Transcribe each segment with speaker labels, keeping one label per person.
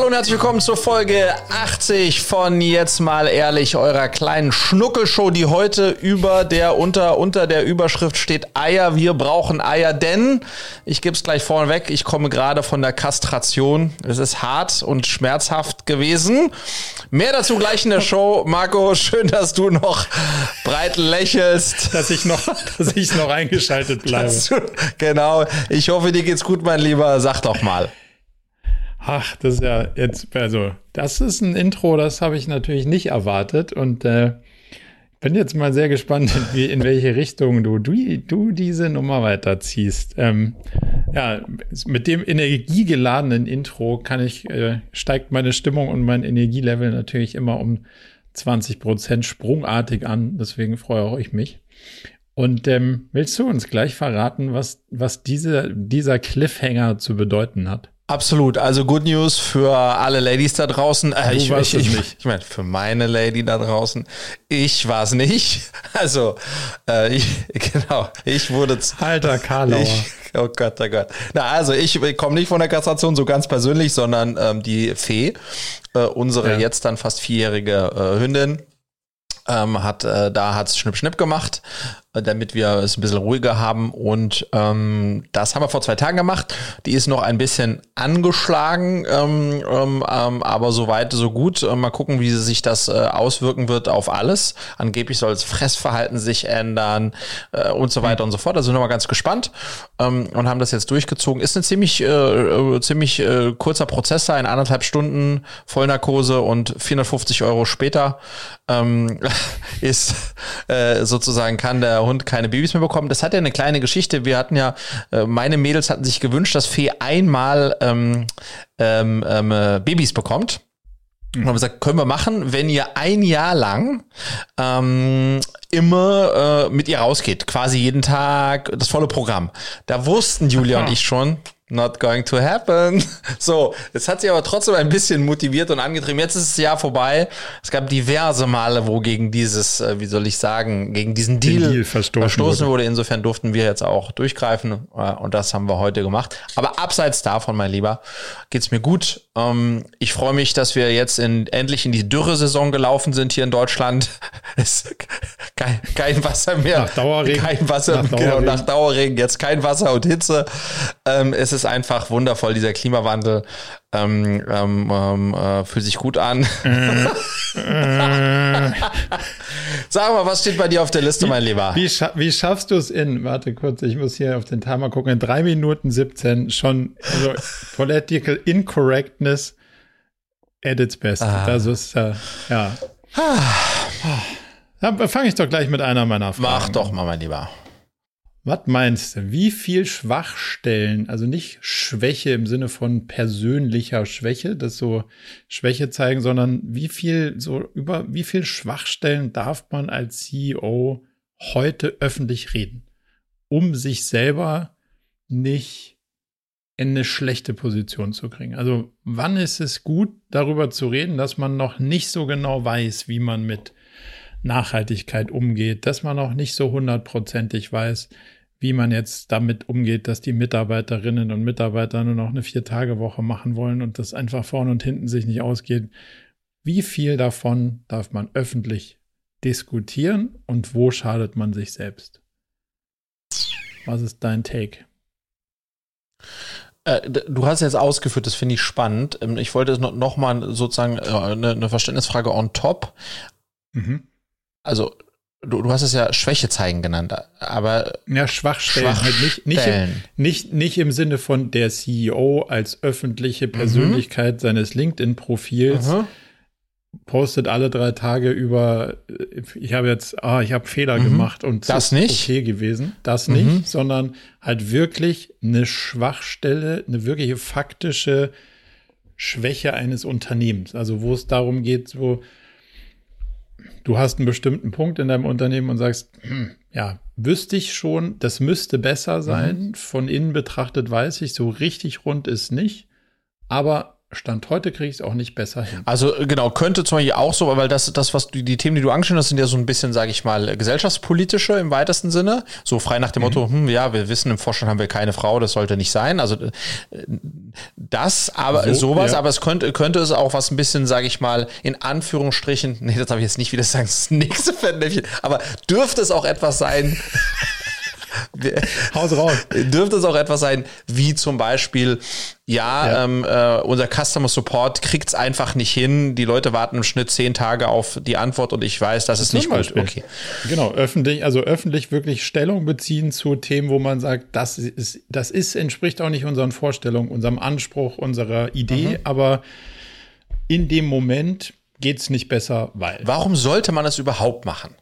Speaker 1: Hallo und herzlich willkommen zur Folge 80 von Jetzt mal ehrlich, eurer kleinen Schnuckelshow, die heute über der unter unter der Überschrift steht Eier, wir brauchen Eier, denn ich gebe es gleich vorneweg, ich komme gerade von der Kastration. Es ist hart und schmerzhaft gewesen. Mehr dazu gleich in der Show. Marco, schön, dass du noch breit lächelst.
Speaker 2: Dass ich noch, dass ich noch eingeschaltet bleibe.
Speaker 1: Du, genau. Ich hoffe, dir geht's gut, mein Lieber. Sag doch mal.
Speaker 2: Ach, das ist ja jetzt, also, das ist ein Intro, das habe ich natürlich nicht erwartet und äh, bin jetzt mal sehr gespannt, wie, in welche Richtung du, du, du diese Nummer weiterziehst. Ähm, ja, mit dem energiegeladenen Intro kann ich, äh, steigt meine Stimmung und mein Energielevel natürlich immer um 20 Prozent sprungartig an. Deswegen freue auch ich mich. Und ähm, willst du uns gleich verraten, was, was diese, dieser Cliffhanger zu bedeuten hat?
Speaker 1: Absolut. Also Good News für alle Ladies da draußen.
Speaker 2: Äh, ich, ich, ich,
Speaker 1: ich, ich meine, für meine Lady da draußen. Ich war es nicht. Also, äh, ich, genau, ich wurde.
Speaker 2: Alter Karlauer.
Speaker 1: Ich, oh Gott, oh Gott. Na, also ich komme nicht von der Kastration so ganz persönlich, sondern ähm, die Fee, äh, unsere ja. jetzt dann fast vierjährige äh, Hündin, ähm, hat äh, da hat's Schnipp Schnipp gemacht damit wir es ein bisschen ruhiger haben. Und ähm, das haben wir vor zwei Tagen gemacht. Die ist noch ein bisschen angeschlagen, ähm, ähm, ähm aber so weit, so gut. Äh, mal gucken, wie sich das äh, auswirken wird auf alles. Angeblich soll das Fressverhalten sich ändern äh, und so weiter mhm. und so fort. Da sind wir mal ganz gespannt ähm, und haben das jetzt durchgezogen. Ist ein ziemlich, äh, äh, ziemlich äh, kurzer Prozess da, in anderthalb Stunden Vollnarkose und 450 Euro später ähm, ist äh, sozusagen kann der Hund keine Babys mehr bekommen. Das hat ja eine kleine Geschichte. Wir hatten ja, äh, meine Mädels hatten sich gewünscht, dass Fee einmal ähm, ähm, ähm, äh, Babys bekommt. Und haben gesagt, können wir machen, wenn ihr ein Jahr lang ähm, immer äh, mit ihr rausgeht, quasi jeden Tag das volle Programm. Da wussten Julia und ich schon, Not going to happen. So, es hat sie aber trotzdem ein bisschen motiviert und angetrieben. Jetzt ist das Jahr vorbei. Es gab diverse Male, wo gegen dieses, äh, wie soll ich sagen, gegen diesen Deal,
Speaker 2: Deal verstoßen,
Speaker 1: verstoßen wurde. wurde. Insofern durften wir jetzt auch durchgreifen äh, und das haben wir heute gemacht. Aber abseits davon, mein Lieber, geht's mir gut. Ähm, ich freue mich, dass wir jetzt in, endlich in die Dürresaison gelaufen sind hier in Deutschland. Es kein, kein Wasser mehr.
Speaker 2: Nach Dauerregen.
Speaker 1: Kein Wasser, nach Dauerregen. Genau, nach Dauerregen. Jetzt kein Wasser und Hitze. Ähm, es ist ist einfach wundervoll, dieser Klimawandel. Ähm, ähm, ähm, äh, fühlt sich gut an. Sag mal, was steht bei dir auf der Liste, mein Lieber?
Speaker 2: Wie, scha wie schaffst du es in, warte kurz, ich muss hier auf den Timer gucken, in drei Minuten 17 schon, also Political Incorrectness at its best. Ah. Das ist, äh, ja. Ah. Dann fange ich doch gleich mit einer meiner Fragen.
Speaker 1: Mach doch mal, mein Lieber.
Speaker 2: Was meinst du? Wie viel Schwachstellen, also nicht Schwäche im Sinne von persönlicher Schwäche, das so Schwäche zeigen, sondern wie viel, so über wie viel Schwachstellen darf man als CEO heute öffentlich reden, um sich selber nicht in eine schlechte Position zu kriegen? Also wann ist es gut, darüber zu reden, dass man noch nicht so genau weiß, wie man mit Nachhaltigkeit umgeht, dass man auch nicht so hundertprozentig weiß, wie man jetzt damit umgeht, dass die Mitarbeiterinnen und Mitarbeiter nur noch eine Vier-Tage-Woche machen wollen und das einfach vorne und hinten sich nicht ausgeht. Wie viel davon darf man öffentlich diskutieren und wo schadet man sich selbst? Was ist dein Take?
Speaker 1: Äh, du hast jetzt ausgeführt, das finde ich spannend. Ähm, ich wollte noch, noch mal sozusagen äh, eine, eine Verständnisfrage on top. Mhm also du, du hast es ja Schwäche zeigen genannt, aber
Speaker 2: ja Schwachstellen, Schwachstellen. halt nicht nicht im, nicht nicht im Sinne von der CEO als öffentliche mhm. Persönlichkeit mhm. seines LinkedIn Profils mhm. postet alle drei Tage über ich habe jetzt ah ich habe Fehler mhm. gemacht und
Speaker 1: das nicht
Speaker 2: okay gewesen das nicht mhm. sondern halt wirklich eine Schwachstelle eine wirkliche faktische Schwäche eines Unternehmens also wo es darum geht so du hast einen bestimmten Punkt in deinem Unternehmen und sagst, hm, ja, wüsste ich schon, das müsste besser sein. Mhm. Von innen betrachtet weiß ich, so richtig rund ist nicht. Aber Stand heute kriege ich es auch nicht besser hin.
Speaker 1: Also genau, könnte zum Beispiel auch so, weil das, das was du, die Themen, die du angeschnitten hast, sind ja so ein bisschen, sage ich mal, gesellschaftspolitische im weitesten Sinne. So frei nach dem mhm. Motto, hm, ja, wir wissen, im Vorstand haben wir keine Frau, das sollte nicht sein. Also äh, das, aber so, sowas, ja. aber es könnte, könnte es auch was ein bisschen, sage ich mal, in Anführungsstrichen, nee, das darf ich jetzt nicht wieder sagen, das nächste Fettnäpfchen, aber dürfte es auch etwas sein,
Speaker 2: Haus raus.
Speaker 1: Dürfte es auch etwas sein, wie zum Beispiel, ja, ja. Ähm, äh, unser Customer Support kriegt es einfach nicht hin. Die Leute warten im Schnitt zehn Tage auf die Antwort und ich weiß, das ist nicht gut.
Speaker 2: Okay. Genau, öffentlich, also öffentlich wirklich Stellung beziehen zu Themen, wo man sagt, das ist, das ist, entspricht auch nicht unseren Vorstellungen, unserem Anspruch, unserer Idee, mhm. aber in dem Moment geht es nicht besser, weil.
Speaker 1: Warum sollte man es überhaupt machen?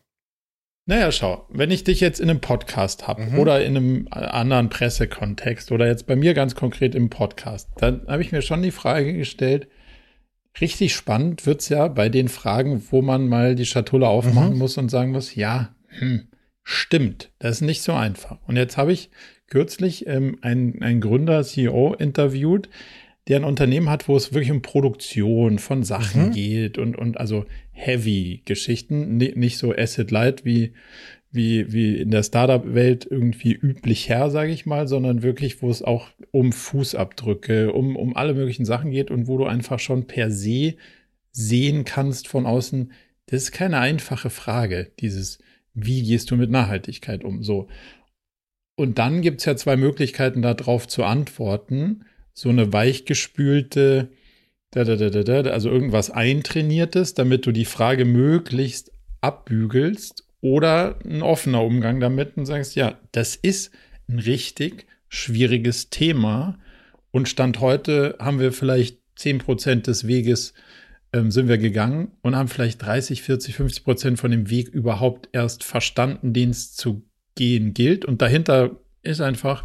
Speaker 2: Naja, schau, wenn ich dich jetzt in einem Podcast habe mhm. oder in einem anderen Pressekontext oder jetzt bei mir ganz konkret im Podcast, dann habe ich mir schon die Frage gestellt, richtig spannend wird's ja bei den Fragen, wo man mal die Schatulle aufmachen mhm. muss und sagen muss, ja, hm, stimmt, das ist nicht so einfach. Und jetzt habe ich kürzlich ähm, einen, einen Gründer, CEO interviewt, der ein Unternehmen hat, wo es wirklich um Produktion von Sachen mhm. geht und, und also Heavy-Geschichten, nicht so Acid-Light wie, wie, wie in der Startup-Welt irgendwie üblich her, sage ich mal, sondern wirklich, wo es auch um Fußabdrücke, um, um alle möglichen Sachen geht und wo du einfach schon per se sehen kannst von außen, das ist keine einfache Frage, dieses, wie gehst du mit Nachhaltigkeit um? So. Und dann gibt's ja zwei Möglichkeiten, darauf zu antworten so eine weichgespülte, also irgendwas eintrainiertes, damit du die Frage möglichst abbügelst oder ein offener Umgang damit und sagst, ja, das ist ein richtig schwieriges Thema und Stand heute haben wir vielleicht 10 Prozent des Weges ähm, sind wir gegangen und haben vielleicht 30, 40, 50 Prozent von dem Weg überhaupt erst verstanden, den es zu gehen gilt. Und dahinter ist einfach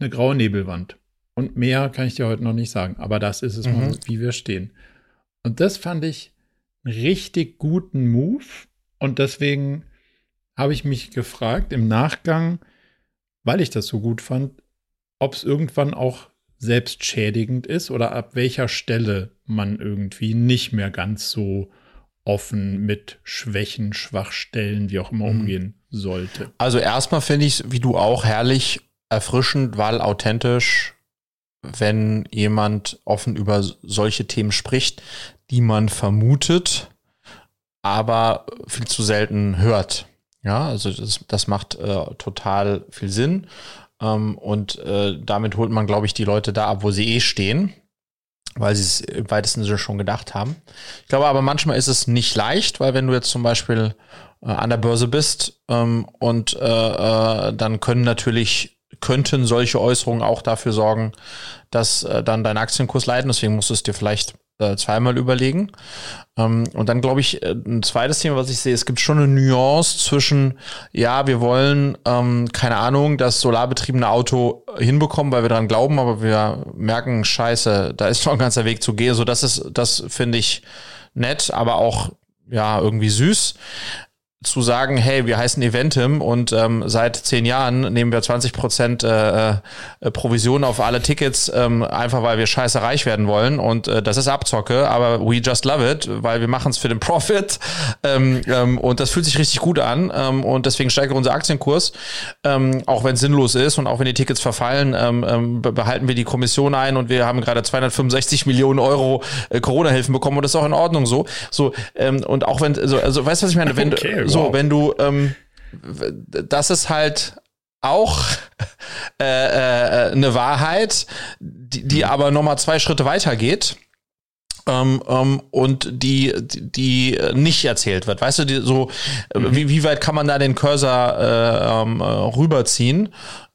Speaker 2: eine graue Nebelwand. Und mehr kann ich dir heute noch nicht sagen. Aber das ist es, mhm. wie wir stehen. Und das fand ich einen richtig guten Move. Und deswegen habe ich mich gefragt im Nachgang, weil ich das so gut fand, ob es irgendwann auch selbstschädigend ist oder ab welcher Stelle man irgendwie nicht mehr ganz so offen mit Schwächen, Schwachstellen, wie auch immer mhm. umgehen sollte.
Speaker 1: Also erstmal finde ich es, wie du auch, herrlich erfrischend, weil authentisch wenn jemand offen über solche Themen spricht, die man vermutet, aber viel zu selten hört. Ja, also das, das macht äh, total viel Sinn. Ähm, und äh, damit holt man, glaube ich, die Leute da ab, wo sie eh stehen, weil sie es im weitesten Sinne schon gedacht haben. Ich glaube aber manchmal ist es nicht leicht, weil wenn du jetzt zum Beispiel äh, an der Börse bist ähm, und äh, äh, dann können natürlich könnten solche Äußerungen auch dafür sorgen, dass äh, dann dein Aktienkurs leiden. Deswegen musst du es dir vielleicht äh, zweimal überlegen. Ähm, und dann glaube ich, äh, ein zweites Thema, was ich sehe, es gibt schon eine Nuance zwischen, ja, wir wollen, ähm, keine Ahnung, das solarbetriebene Auto hinbekommen, weil wir daran glauben, aber wir merken, scheiße, da ist noch ein ganzer Weg zu gehen. So, das ist, das finde ich nett, aber auch ja, irgendwie süß zu sagen, hey, wir heißen Eventim und ähm, seit zehn Jahren nehmen wir 20 Prozent äh, äh, Provision auf alle Tickets, ähm, einfach weil wir scheiße reich werden wollen und äh, das ist Abzocke, aber we just love it, weil wir machen es für den Profit ähm, ähm, und das fühlt sich richtig gut an ähm, und deswegen steigt unser Aktienkurs, ähm, auch wenn es sinnlos ist und auch wenn die Tickets verfallen, ähm, ähm, behalten wir die Kommission ein und wir haben gerade 265 Millionen Euro äh, Corona-Hilfen bekommen und das ist auch in Ordnung so, so ähm, und auch wenn, also, also weißt du, was ich meine, wenn okay so, wow. wenn du, ähm, das ist halt auch äh, äh, eine Wahrheit, die, die mhm. aber nochmal zwei Schritte weiter geht. Ähm, ähm, und die, die nicht erzählt wird. Weißt du, die, so, mhm. wie, wie weit kann man da den Cursor äh, ähm, rüberziehen?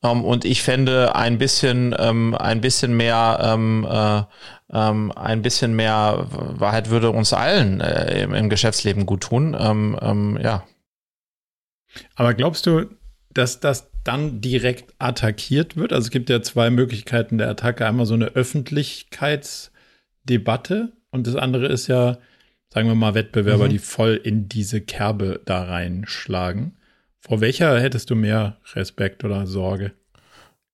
Speaker 1: Ähm, und ich fände ein bisschen, ähm, ein bisschen mehr, ähm, äh, ähm, ein bisschen mehr Wahrheit würde uns allen äh, im, im Geschäftsleben gut tun. Ähm, ähm, ja.
Speaker 2: Aber glaubst du, dass das dann direkt attackiert wird? Also es gibt ja zwei Möglichkeiten der Attacke. Einmal so eine Öffentlichkeitsdebatte und das andere ist ja, sagen wir mal, Wettbewerber, mhm. die voll in diese Kerbe da reinschlagen. Vor welcher hättest du mehr Respekt oder Sorge?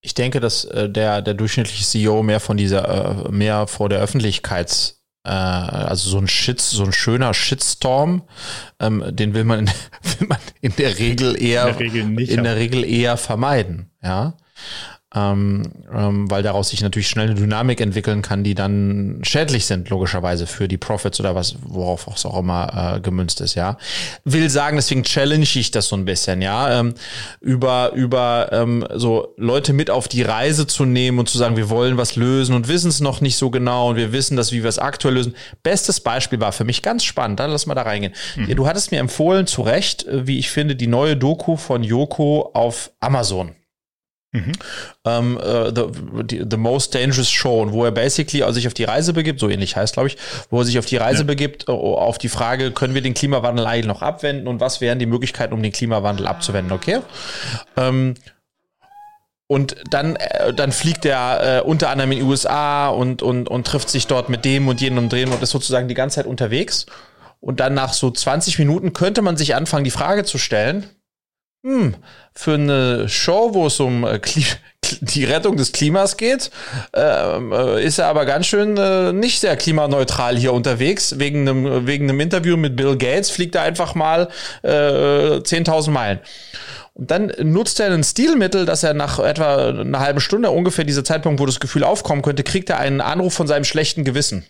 Speaker 1: Ich denke, dass äh, der, der durchschnittliche CEO mehr von dieser, äh, mehr vor der Öffentlichkeits, äh, also so ein Shit, so ein schöner Shitstorm, ähm, den will man, in, will man in der Regel eher, in der Regel, in der Regel eher vermeiden, ja ähm, ähm, weil daraus sich natürlich schnell eine Dynamik entwickeln kann, die dann schädlich sind, logischerweise für die Profits oder was, worauf es auch immer äh, gemünzt ist, ja. Will sagen, deswegen challenge ich das so ein bisschen, ja, ähm, über, über ähm, so Leute mit auf die Reise zu nehmen und zu sagen, wir wollen was lösen und wissen es noch nicht so genau und wir wissen das, wie wir es aktuell lösen. Bestes Beispiel war für mich ganz spannend, dann lass mal da reingehen. Mhm. Du hattest mir empfohlen, zu Recht, äh, wie ich finde, die neue Doku von Yoko auf Amazon. Mhm. Um, uh, the, the, Most Dangerous Show, wo er basically sich auf die Reise begibt, so ähnlich heißt, glaube ich, wo er sich auf die Reise ja. begibt, äh, auf die Frage, können wir den Klimawandel eigentlich noch abwenden und was wären die Möglichkeiten, um den Klimawandel abzuwenden, okay? Um, ähm, und dann, äh, dann fliegt er äh, unter anderem in die USA und, und, und trifft sich dort mit dem und jenem und drehen und ist sozusagen die ganze Zeit unterwegs. Und dann nach so 20 Minuten könnte man sich anfangen, die Frage zu stellen, hm, für eine Show, wo es um äh, die Rettung des Klimas geht, ähm, äh, ist er aber ganz schön äh, nicht sehr klimaneutral hier unterwegs. Wegen einem, wegen einem Interview mit Bill Gates fliegt er einfach mal äh, 10.000 Meilen. Und dann nutzt er ein Stilmittel, dass er nach etwa einer halben Stunde, ungefähr dieser Zeitpunkt, wo das Gefühl aufkommen könnte, kriegt er einen Anruf von seinem schlechten Gewissen.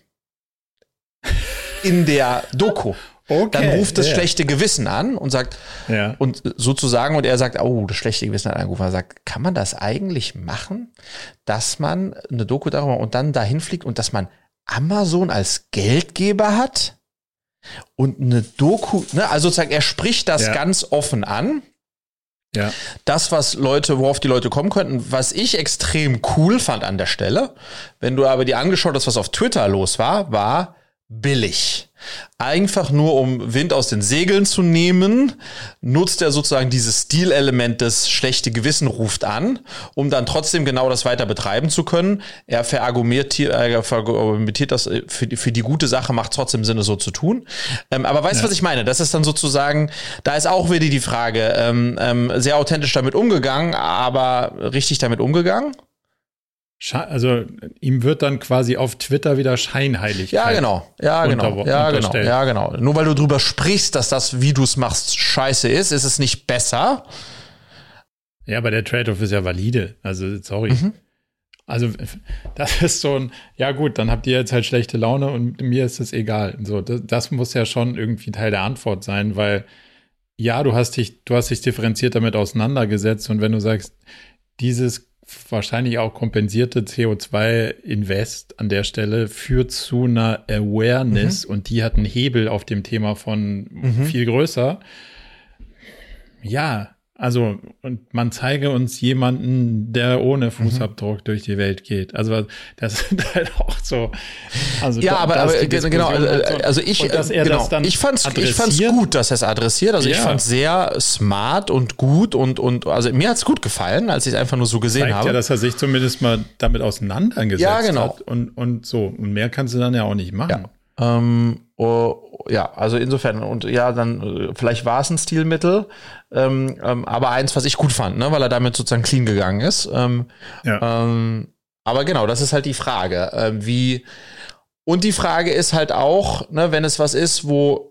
Speaker 1: In der Doku. Okay, dann ruft das ja. schlechte Gewissen an und sagt, ja. und sozusagen, und er sagt, oh, das schlechte Gewissen hat angerufen. Er sagt, kann man das eigentlich machen, dass man eine Doku darüber und dann dahin fliegt und dass man Amazon als Geldgeber hat und eine Doku, ne, also sozusagen, er spricht das ja. ganz offen an. Ja. Das, was Leute, worauf die Leute kommen könnten, was ich extrem cool fand an der Stelle, wenn du aber dir angeschaut hast, was auf Twitter los war, war billig. Einfach nur um Wind aus den Segeln zu nehmen, nutzt er sozusagen dieses Stilelement des schlechte Gewissen ruft an, um dann trotzdem genau das weiter betreiben zu können. Er verargumentiert, er verargumentiert das äh, für die, für die gute Sache, macht trotzdem Sinn, es so zu tun. Ähm, aber weißt du, ja. was ich meine? Das ist dann sozusagen, da ist auch wieder die Frage, ähm, ähm, sehr authentisch damit umgegangen, aber richtig damit umgegangen?
Speaker 2: Also ihm wird dann quasi auf Twitter wieder scheinheilig.
Speaker 1: Ja, genau. Ja, genau. Ja, genau. Ja, genau. Nur weil du drüber sprichst, dass das, wie du es machst, scheiße ist, ist es nicht besser.
Speaker 2: Ja, aber der Trade-off ist ja valide. Also, sorry. Mhm. Also, das ist so ein, ja gut, dann habt ihr jetzt halt schlechte Laune und mir ist es egal. So, das, das muss ja schon irgendwie Teil der Antwort sein, weil ja, du hast dich, du hast dich differenziert damit auseinandergesetzt und wenn du sagst, dieses wahrscheinlich auch kompensierte CO2-Invest an der Stelle führt zu einer Awareness mhm. und die hat einen Hebel auf dem Thema von mhm. viel größer. Ja, also, und man zeige uns jemanden, der ohne mhm. Fußabdruck mhm. durch die Welt geht. Also, das sind halt auch so.
Speaker 1: Also, ja, aber, aber genau, also ich, genau, ich fand's, ich fand's gut, dass er es adressiert. Also, ja. ich fand's sehr smart und gut und, und, also mir hat's gut gefallen, als ich es einfach nur so gesehen Zeigt habe.
Speaker 2: ja, dass er sich zumindest mal damit auseinandergesetzt ja, genau. hat. Und, und so. Und mehr kannst du dann ja auch nicht machen.
Speaker 1: Ja. Ähm, oh, ja, also insofern, und ja, dann, äh, vielleicht war es ein Stilmittel, ähm, ähm, aber eins, was ich gut fand, ne, weil er damit sozusagen clean gegangen ist. Ähm, ja. ähm, aber genau, das ist halt die Frage, äh, wie, und die Frage ist halt auch, ne, wenn es was ist, wo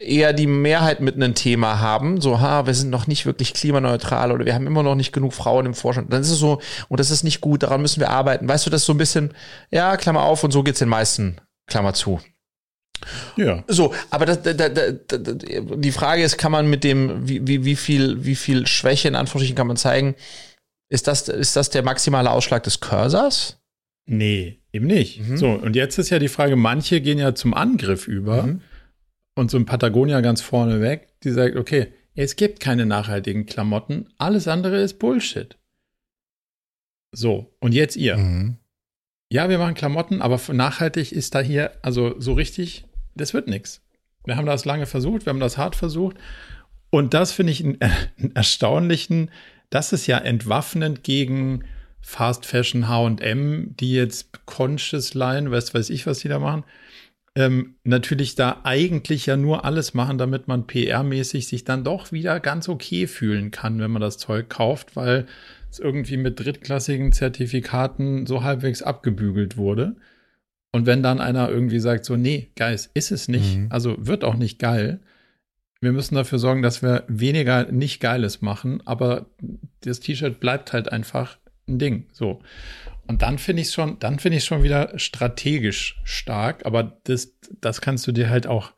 Speaker 1: eher die Mehrheit mit einem Thema haben, so, ha, wir sind noch nicht wirklich klimaneutral oder wir haben immer noch nicht genug Frauen im Vorstand, dann ist es so, und das ist nicht gut, daran müssen wir arbeiten. Weißt du, das ist so ein bisschen, ja, Klammer auf, und so geht's den meisten, Klammer zu. Ja. So, aber das, da, da, da, die Frage ist, kann man mit dem, wie, wie, wie viel, wie viel Schwäche in Anführungsstrichen kann man zeigen? Ist das, ist das der maximale Ausschlag des Cursors?
Speaker 2: Nee, eben nicht. Mhm. So, und jetzt ist ja die Frage, manche gehen ja zum Angriff über mhm. und so in Patagonia ganz vorne weg, die sagt, okay, es gibt keine nachhaltigen Klamotten, alles andere ist Bullshit. So, und jetzt ihr. Mhm. Ja, wir machen Klamotten, aber nachhaltig ist da hier, also so richtig das wird nichts. Wir haben das lange versucht, wir haben das hart versucht. Und das finde ich einen, einen, erstaunlichen, das ist ja entwaffnend gegen Fast Fashion HM, die jetzt Conscious Line, weiß, weiß ich, was die da machen, ähm, natürlich da eigentlich ja nur alles machen, damit man PR-mäßig sich dann doch wieder ganz okay fühlen kann, wenn man das Zeug kauft, weil es irgendwie mit drittklassigen Zertifikaten so halbwegs abgebügelt wurde. Und wenn dann einer irgendwie sagt, so, nee, Guys, ist es nicht, mhm. also wird auch nicht geil. Wir müssen dafür sorgen, dass wir weniger nicht Geiles machen, aber das T-Shirt bleibt halt einfach ein Ding. So. Und dann finde ich es schon, dann finde ich schon wieder strategisch stark, aber das, das kannst du dir halt auch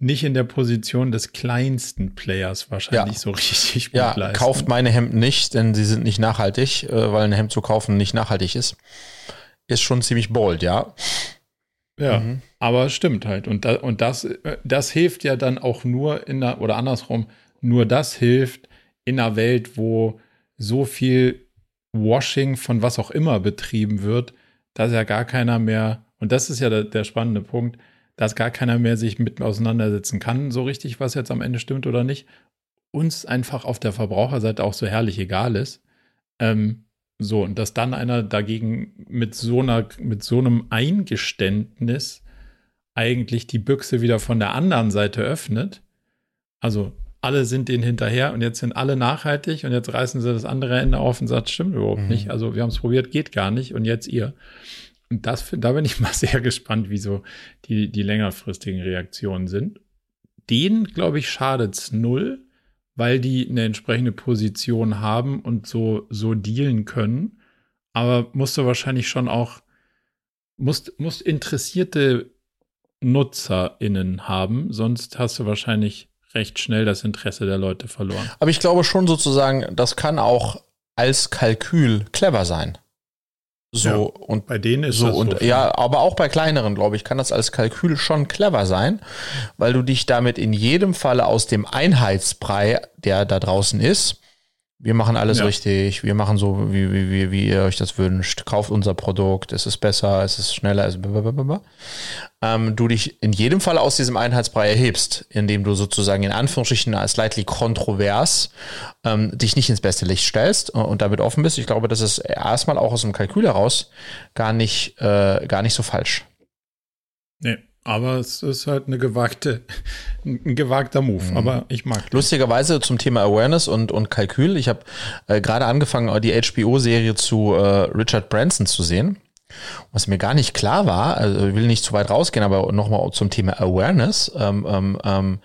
Speaker 2: nicht in der Position des kleinsten Players wahrscheinlich ja. so richtig
Speaker 1: gut ja, leisten. Kauft meine Hemden nicht, denn sie sind nicht nachhaltig, äh, weil ein Hemd zu kaufen nicht nachhaltig ist ist schon ziemlich bold, ja.
Speaker 2: Ja, mhm. aber stimmt halt. Und, da, und das, das hilft ja dann auch nur in der, oder andersrum, nur das hilft in einer Welt, wo so viel Washing von was auch immer betrieben wird, dass ja gar keiner mehr, und das ist ja der, der spannende Punkt, dass gar keiner mehr sich mit auseinandersetzen kann, so richtig, was jetzt am Ende stimmt oder nicht, uns einfach auf der Verbraucherseite auch so herrlich egal ist. Ähm, so, und dass dann einer dagegen mit so einer, mit so einem Eingeständnis eigentlich die Büchse wieder von der anderen Seite öffnet. Also alle sind denen hinterher und jetzt sind alle nachhaltig und jetzt reißen sie das andere Ende auf und sagt, stimmt überhaupt mhm. nicht. Also wir haben es probiert, geht gar nicht und jetzt ihr. Und das, da bin ich mal sehr gespannt, wie so die, die längerfristigen Reaktionen sind. Denen, glaube ich, schadet es null, weil die eine entsprechende Position haben und so, so dealen können. Aber musst du wahrscheinlich schon auch, musst, musst interessierte NutzerInnen haben, sonst hast du wahrscheinlich recht schnell das Interesse der Leute verloren.
Speaker 1: Aber ich glaube schon sozusagen, das kann auch als Kalkül clever sein. So ja, und
Speaker 2: bei denen ist
Speaker 1: so das und so ja, aber auch bei kleineren, glaube ich, kann das als Kalkül schon clever sein, weil du dich damit in jedem Falle aus dem Einheitsbrei, der da draußen ist, wir machen alles ja. richtig, wir machen so, wie, wie, wie, wie ihr euch das wünscht, kauft unser Produkt, es ist besser, es ist schneller, es blablabla. ähm, du dich in jedem Fall aus diesem Einheitsbrei erhebst, indem du sozusagen in Anführungsstrichen als slightly kontrovers ähm, dich nicht ins beste Licht stellst und, und damit offen bist. Ich glaube, das ist erstmal auch aus dem Kalkül heraus gar nicht, äh, gar nicht so falsch.
Speaker 2: Nee. Aber es ist halt eine gewagte, ein gewagter Move. Mhm. Aber ich mag.
Speaker 1: Den. Lustigerweise zum Thema Awareness und, und Kalkül. Ich habe äh, gerade angefangen, die HBO-Serie zu äh, Richard Branson zu sehen. Was mir gar nicht klar war, also ich will nicht zu weit rausgehen, aber nochmal zum Thema Awareness. Ähm, ähm, ähm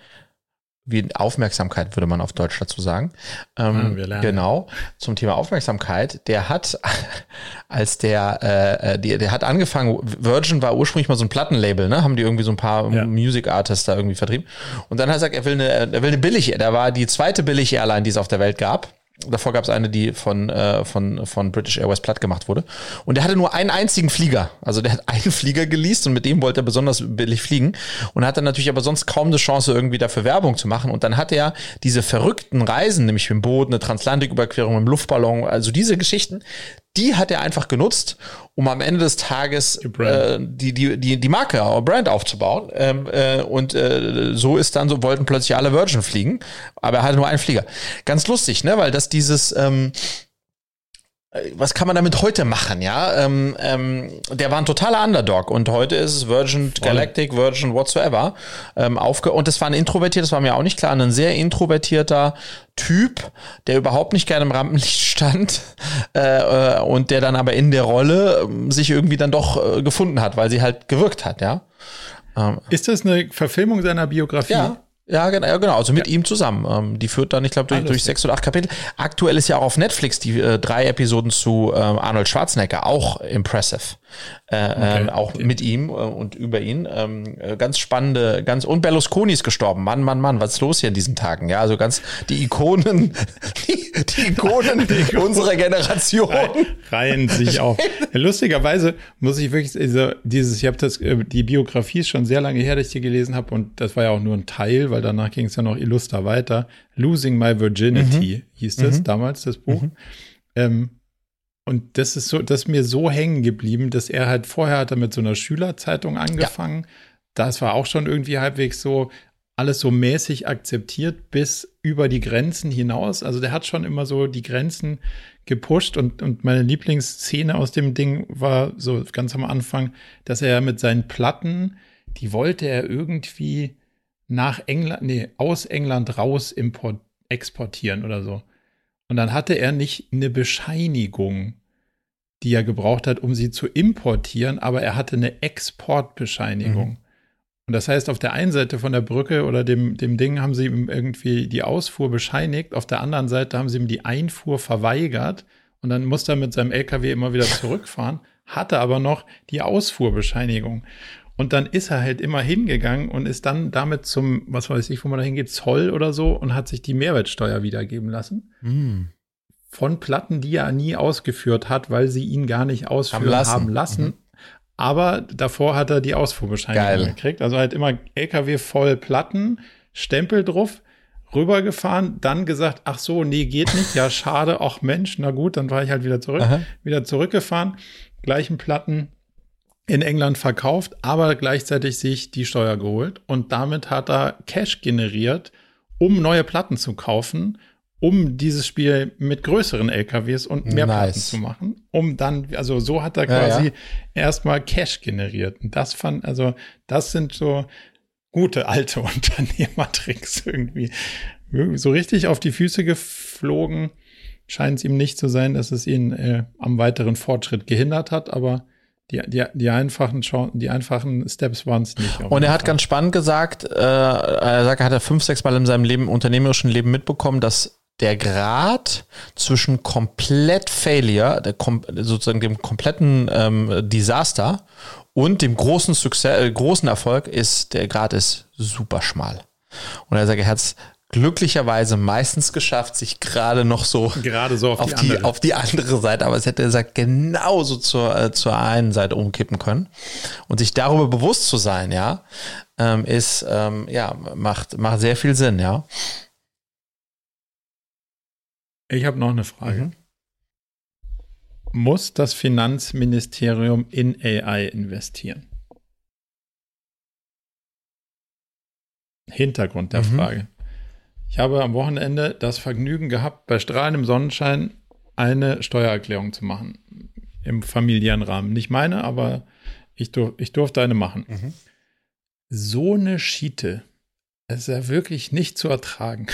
Speaker 1: wie Aufmerksamkeit würde man auf Deutsch dazu sagen. Ähm, ja, genau, zum Thema Aufmerksamkeit. Der hat, als der, äh, der, der hat angefangen, Virgin war ursprünglich mal so ein Plattenlabel, ne? Haben die irgendwie so ein paar ja. Music Artists da irgendwie vertrieben. Und dann hat er gesagt, er will eine, er will eine billig, da war die zweite billig Airline, die es auf der Welt gab. Davor gab es eine, die von, äh, von, von British Airways platt gemacht wurde. Und der hatte nur einen einzigen Flieger. Also der hat einen Flieger geleast und mit dem wollte er besonders billig fliegen. Und hatte natürlich aber sonst kaum eine Chance, irgendwie dafür Werbung zu machen. Und dann hat er diese verrückten Reisen, nämlich mit dem Boot, eine Transatlantiküberquerung mit dem Luftballon, also diese Geschichten, die hat er einfach genutzt, um am Ende des Tages äh, die, die, die, die Marke, äh, Brand aufzubauen. Ähm, äh, und äh, so ist dann so, wollten plötzlich alle Virgin fliegen, aber er hatte nur einen Flieger. Ganz lustig, ne? Weil das dieses ähm, äh, was kann man damit heute machen, ja? Ähm, ähm, der war ein totaler Underdog und heute ist es Virgin Galactic, Virgin whatsoever. Ähm, aufge und das war ein introvertierter, das war mir auch nicht klar, ein sehr introvertierter Typ, der überhaupt nicht gerne im Rampenlicht stand äh, äh, und der dann aber in der Rolle äh, sich irgendwie dann doch äh, gefunden hat, weil sie halt gewirkt hat, ja.
Speaker 2: Ähm, ist das eine Verfilmung seiner Biografie?
Speaker 1: Ja. Ja, genau, also mit ja. ihm zusammen. Ähm, die führt dann, ich glaube, durch, durch sechs oder acht Kapitel. Aktuell ist ja auch auf Netflix die äh, drei Episoden zu ähm, Arnold Schwarzenegger auch impressive. Äh, okay. ähm, auch mit ihm äh, und über ihn. Ähm, äh, ganz spannende, ganz und Berlusconi ist gestorben. Mann, Mann, Mann, was ist los hier in diesen Tagen? Ja, also ganz die Ikonen, die, die Ikonen die unserer Generation
Speaker 2: reihen sich auf. Lustigerweise muss ich wirklich also dieses, ich habe das, die Biografie ist schon sehr lange her, dass ich die gelesen habe und das war ja auch nur ein Teil, weil danach ging es ja noch illuster weiter. Losing My Virginity mhm. hieß das mhm. damals das Buch. Mhm. Ähm, und das ist so, das ist mir so hängen geblieben, dass er halt vorher hat er mit so einer Schülerzeitung angefangen. Ja. Das war auch schon irgendwie halbwegs so alles so mäßig akzeptiert bis über die Grenzen hinaus. Also der hat schon immer so die Grenzen gepusht und, und meine Lieblingsszene aus dem Ding war so ganz am Anfang, dass er mit seinen Platten, die wollte er irgendwie nach England, nee, aus England raus import, exportieren oder so. Und dann hatte er nicht eine Bescheinigung, die er gebraucht hat, um sie zu importieren, aber er hatte eine Exportbescheinigung. Mhm. Und das heißt, auf der einen Seite von der Brücke oder dem, dem Ding haben sie ihm irgendwie die Ausfuhr bescheinigt, auf der anderen Seite haben sie ihm die Einfuhr verweigert und dann musste er mit seinem LKW immer wieder zurückfahren, hatte aber noch die Ausfuhrbescheinigung. Und dann ist er halt immer hingegangen und ist dann damit zum, was weiß ich, wo man da hingeht, Zoll oder so und hat sich die Mehrwertsteuer wiedergeben lassen. Mm. Von Platten, die er nie ausgeführt hat, weil sie ihn gar nicht ausführen haben lassen. Haben lassen. Mhm. Aber davor hat er die Ausfuhrbescheinigung gekriegt. Also halt immer LKW voll Platten, Stempel drauf, rübergefahren, dann gesagt, ach so, nee, geht nicht, ja, schade, ach Mensch, na gut, dann war ich halt wieder zurück, Aha. wieder zurückgefahren, gleichen Platten, in England verkauft, aber gleichzeitig sich die Steuer geholt und damit hat er Cash generiert, um neue Platten zu kaufen, um dieses Spiel mit größeren LKWs und mehr nice. Platten zu machen, um dann, also so hat er quasi ja, ja. erstmal Cash generiert. Und das fand, also das sind so gute alte Unternehmertricks irgendwie. So richtig auf die Füße geflogen scheint es ihm nicht zu sein, dass es ihn äh, am weiteren Fortschritt gehindert hat, aber die, die, die einfachen die einfachen Steps waren es nicht.
Speaker 1: Und er hat Fall. ganz spannend gesagt, äh, er sagt, er hat er fünf, sechs Mal in seinem Leben, unternehmerischen Leben mitbekommen, dass der Grad zwischen komplett Failure, der, sozusagen dem kompletten ähm, Desaster und dem großen Success, äh, großen Erfolg ist, der Grad ist super schmal. Und er sagt, er hat es glücklicherweise meistens geschafft, sich gerade noch so,
Speaker 2: gerade so
Speaker 1: auf, auf die, die auf die andere Seite, aber es hätte er sagt, genauso zur, äh, zur einen Seite umkippen können. Und sich darüber bewusst zu sein, ja, ähm, ist, ähm, ja, macht, macht sehr viel Sinn, ja.
Speaker 2: Ich habe noch eine Frage. Mhm. Muss das Finanzministerium in AI investieren? Hintergrund der mhm. Frage. Ich habe am Wochenende das Vergnügen gehabt, bei strahlendem Sonnenschein eine Steuererklärung zu machen. Im familiären Rahmen. Nicht meine, aber ich, dur ich durfte eine machen. Mhm. So eine Schiete. Es ist ja wirklich nicht zu ertragen.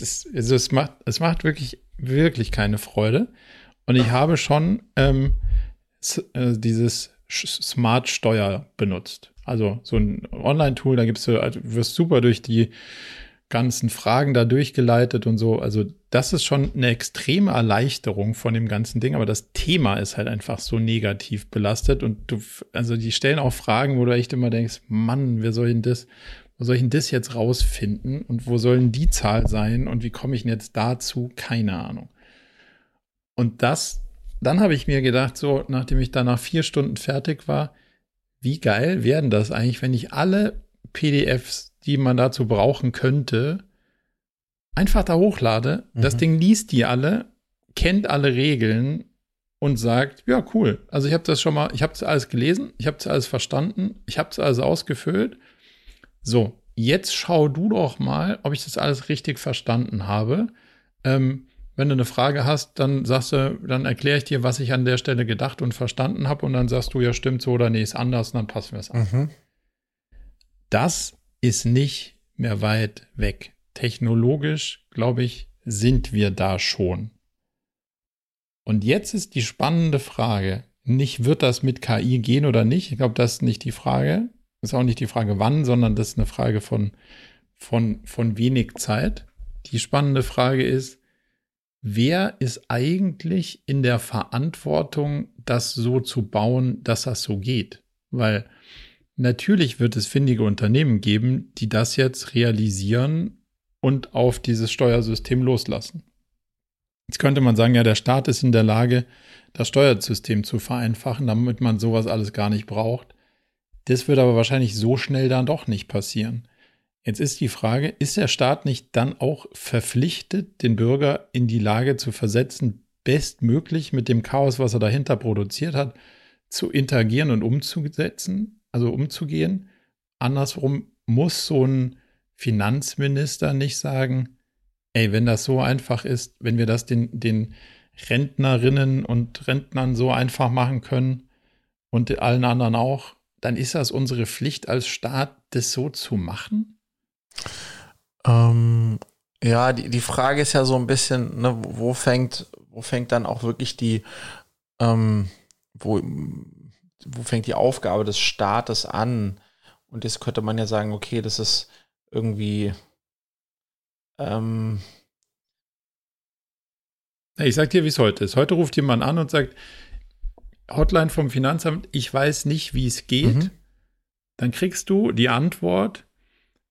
Speaker 2: Es, ist, also es, macht, es macht wirklich, wirklich keine Freude. Und ich habe schon ähm, äh, dieses Smart Steuer benutzt. Also so ein Online-Tool, da gibst du, also wirst super durch die ganzen Fragen da durchgeleitet und so. Also das ist schon eine extreme Erleichterung von dem ganzen Ding, aber das Thema ist halt einfach so negativ belastet und du, also die stellen auch Fragen, wo du echt immer denkst, Mann, wer soll denn das, wo soll ich denn das jetzt rausfinden und wo sollen die Zahl sein und wie komme ich denn jetzt dazu? Keine Ahnung. Und das, dann habe ich mir gedacht, so, nachdem ich da nach vier Stunden fertig war, wie geil werden das eigentlich, wenn ich alle PDFs, die man dazu brauchen könnte, einfach da hochlade. Mhm. Das Ding liest die alle, kennt alle Regeln und sagt, ja, cool. Also ich habe das schon mal, ich habe es alles gelesen, ich habe es alles verstanden, ich habe es alles ausgefüllt. So, jetzt schau du doch mal, ob ich das alles richtig verstanden habe. Ähm, wenn du eine Frage hast, dann sagst du, dann erkläre ich dir, was ich an der Stelle gedacht und verstanden habe und dann sagst du, ja, stimmt so oder nee, ist anders und dann passen wir es an. Mhm. Das ist nicht mehr weit weg. Technologisch, glaube ich, sind wir da schon. Und jetzt ist die spannende Frage, nicht wird das mit KI gehen oder nicht? Ich glaube, das ist nicht die Frage. Ist auch nicht die Frage wann, sondern das ist eine Frage von, von, von wenig Zeit. Die spannende Frage ist, wer ist eigentlich in der Verantwortung, das so zu bauen, dass das so geht? Weil natürlich wird es findige Unternehmen geben, die das jetzt realisieren und auf dieses Steuersystem loslassen. Jetzt könnte man sagen, ja, der Staat ist in der Lage, das Steuersystem zu vereinfachen, damit man sowas alles gar nicht braucht. Das wird aber wahrscheinlich so schnell dann doch nicht passieren. Jetzt ist die Frage, ist der Staat nicht dann auch verpflichtet, den Bürger in die Lage zu versetzen, bestmöglich mit dem Chaos, was er dahinter produziert hat, zu interagieren und umzusetzen, also umzugehen? Andersrum muss so ein Finanzminister nicht sagen, ey, wenn das so einfach ist, wenn wir das den, den Rentnerinnen und Rentnern so einfach machen können und allen anderen auch, dann ist das unsere Pflicht als Staat, das so zu machen?
Speaker 1: Ähm, Ja, die, die Frage ist ja so ein bisschen, ne, wo fängt, wo fängt dann auch wirklich die, ähm, wo, wo fängt die Aufgabe des Staates an? Und jetzt könnte man ja sagen, okay, das ist irgendwie, ähm,
Speaker 2: ich sag dir, wie es heute ist. Heute ruft jemand an und sagt, Hotline vom Finanzamt, ich weiß nicht, wie es geht. Mhm. Dann kriegst du die Antwort,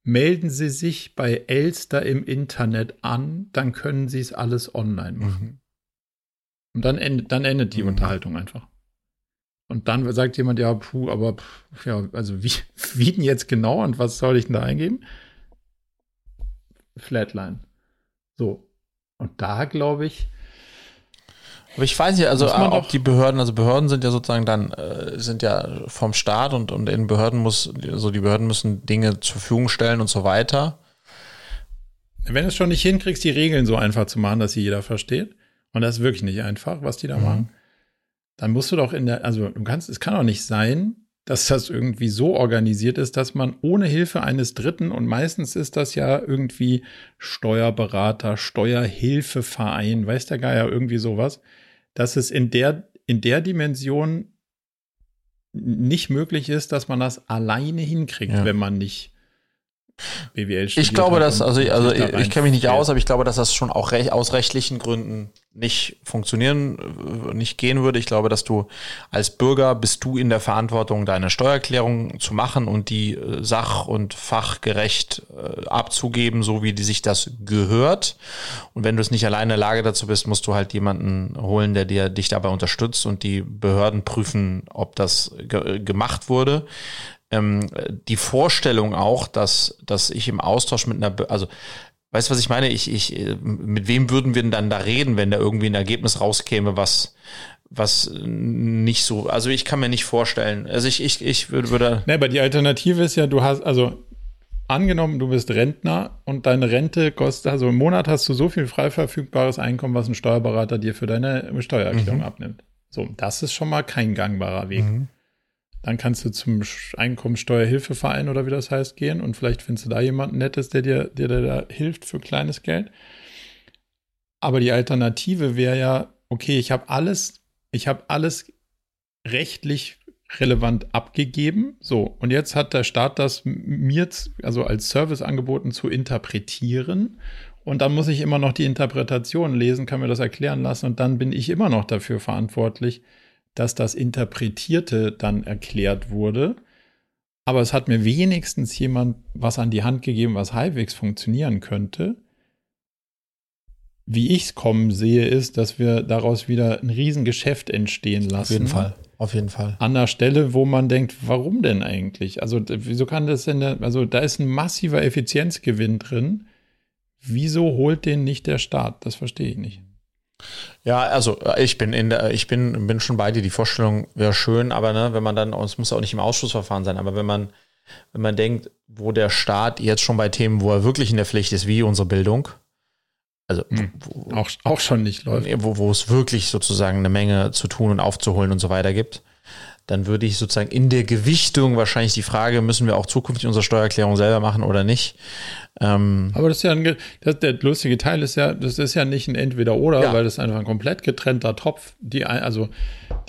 Speaker 2: melden Sie sich bei Elster im Internet an, dann können Sie es alles online machen. Mhm. Und dann endet, dann endet die mhm. Unterhaltung einfach. Und dann sagt jemand, ja, puh, aber ja, also wie, wie denn jetzt genau und was soll ich denn da eingeben? Flatline. So. Und da glaube ich,
Speaker 1: aber ich weiß nicht, also ob die Behörden, also Behörden sind ja sozusagen dann, äh, sind ja vom Staat und, und in Behörden muss, also die Behörden müssen Dinge zur Verfügung stellen und so weiter.
Speaker 2: Wenn du es schon nicht hinkriegst, die Regeln so einfach zu machen, dass sie jeder versteht, und das ist wirklich nicht einfach, was die da mhm. machen, dann musst du doch in der, also du kannst, es kann doch nicht sein, dass das irgendwie so organisiert ist, dass man ohne Hilfe eines Dritten, und meistens ist das ja irgendwie Steuerberater, Steuerhilfeverein, weiß der Geier, irgendwie sowas, dass es in der, in der Dimension nicht möglich ist, dass man das alleine hinkriegt, ja. wenn man nicht
Speaker 1: BWL studiert. Ich glaube, dass, also, also ich, ich kenne mich nicht aus, aber ich glaube, dass das schon auch recht, aus rechtlichen Gründen nicht funktionieren, äh, nicht gehen würde. Ich glaube, dass du als Bürger bist du in der Verantwortung, deine Steuererklärung zu machen und die äh, sach- und fachgerecht äh, abzugeben, so wie die sich das gehört. Und wenn du es nicht alleine in der Lage dazu bist, musst du halt jemanden holen, der dir dich dabei unterstützt und die Behörden prüfen, ob das ge gemacht wurde ähm, die Vorstellung auch, dass, dass ich im Austausch mit einer, also weißt du, was ich meine? Ich, ich, äh, mit wem würden wir denn dann da reden, wenn da irgendwie ein Ergebnis rauskäme, was, was nicht so, also ich kann mir nicht vorstellen. Also ich, ich, ich würde, würde.
Speaker 2: Nee, aber die Alternative ist ja, du hast, also angenommen, du bist Rentner und deine Rente kostet, also im Monat hast du so viel frei verfügbares Einkommen, was ein Steuerberater dir für deine Steuererklärung mhm. abnimmt. So, das ist schon mal kein gangbarer Weg. Mhm. Dann kannst du zum Einkommensteuerhilfeverein oder wie das heißt gehen und vielleicht findest du da jemanden Nettes, der dir, der dir da hilft für kleines Geld. Aber die Alternative wäre ja, okay, ich habe alles, ich habe alles rechtlich relevant abgegeben. So, und jetzt hat der Staat das mir, also als Service angeboten, zu interpretieren. Und dann muss ich immer noch die Interpretation lesen, kann mir das erklären lassen und dann bin ich immer noch dafür verantwortlich, dass das Interpretierte dann erklärt wurde. Aber es hat mir wenigstens jemand was an die Hand gegeben, was halbwegs funktionieren könnte. Wie ich es kommen sehe, ist, dass wir daraus wieder ein Riesengeschäft entstehen lassen. Auf
Speaker 1: jeden Fall. Auf jeden Fall.
Speaker 2: An der Stelle, wo man denkt, warum denn eigentlich? Also, wieso kann das denn, also da ist ein massiver Effizienzgewinn drin. Wieso holt den nicht der Staat? Das verstehe ich nicht.
Speaker 1: Ja, also äh, ich bin in der, ich bin, bin schon bei dir. Die Vorstellung wäre schön, aber ne, wenn man dann, es muss auch nicht im Ausschussverfahren sein, aber wenn man, wenn man denkt, wo der Staat jetzt schon bei Themen, wo er wirklich in der Pflicht ist, wie unsere Bildung, also hm,
Speaker 2: wo, auch, auch schon nicht läuft.
Speaker 1: Wo, wo es wirklich sozusagen eine Menge zu tun und aufzuholen und so weiter gibt, dann würde ich sozusagen in der Gewichtung wahrscheinlich die Frage, müssen wir auch zukünftig unsere Steuererklärung selber machen oder nicht?
Speaker 2: Ähm, Aber das ist ja ein, das, der lustige Teil ist ja, das ist ja nicht ein Entweder-Oder, ja. weil das ist einfach ein komplett getrennter Topf. Die, also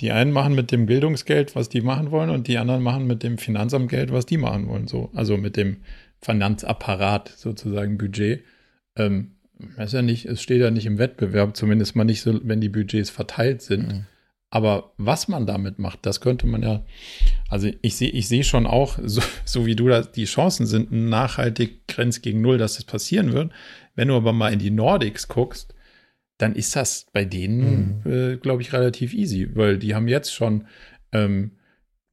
Speaker 2: die einen machen mit dem Bildungsgeld, was die machen wollen, und die anderen machen mit dem Finanzamtgeld, was die machen wollen. So, also mit dem Finanzapparat sozusagen Budget. Ähm, ist ja nicht, es steht ja nicht im Wettbewerb, zumindest mal nicht so, wenn die Budgets verteilt sind. Mhm. Aber was man damit macht, das könnte man ja, also ich sehe ich sehe schon auch, so, so wie du das, die Chancen sind nachhaltig grenzt gegen null, dass das passieren wird. Wenn du aber mal in die Nordics guckst, dann ist das bei denen, mhm. äh, glaube ich, relativ easy, weil die haben jetzt schon ähm,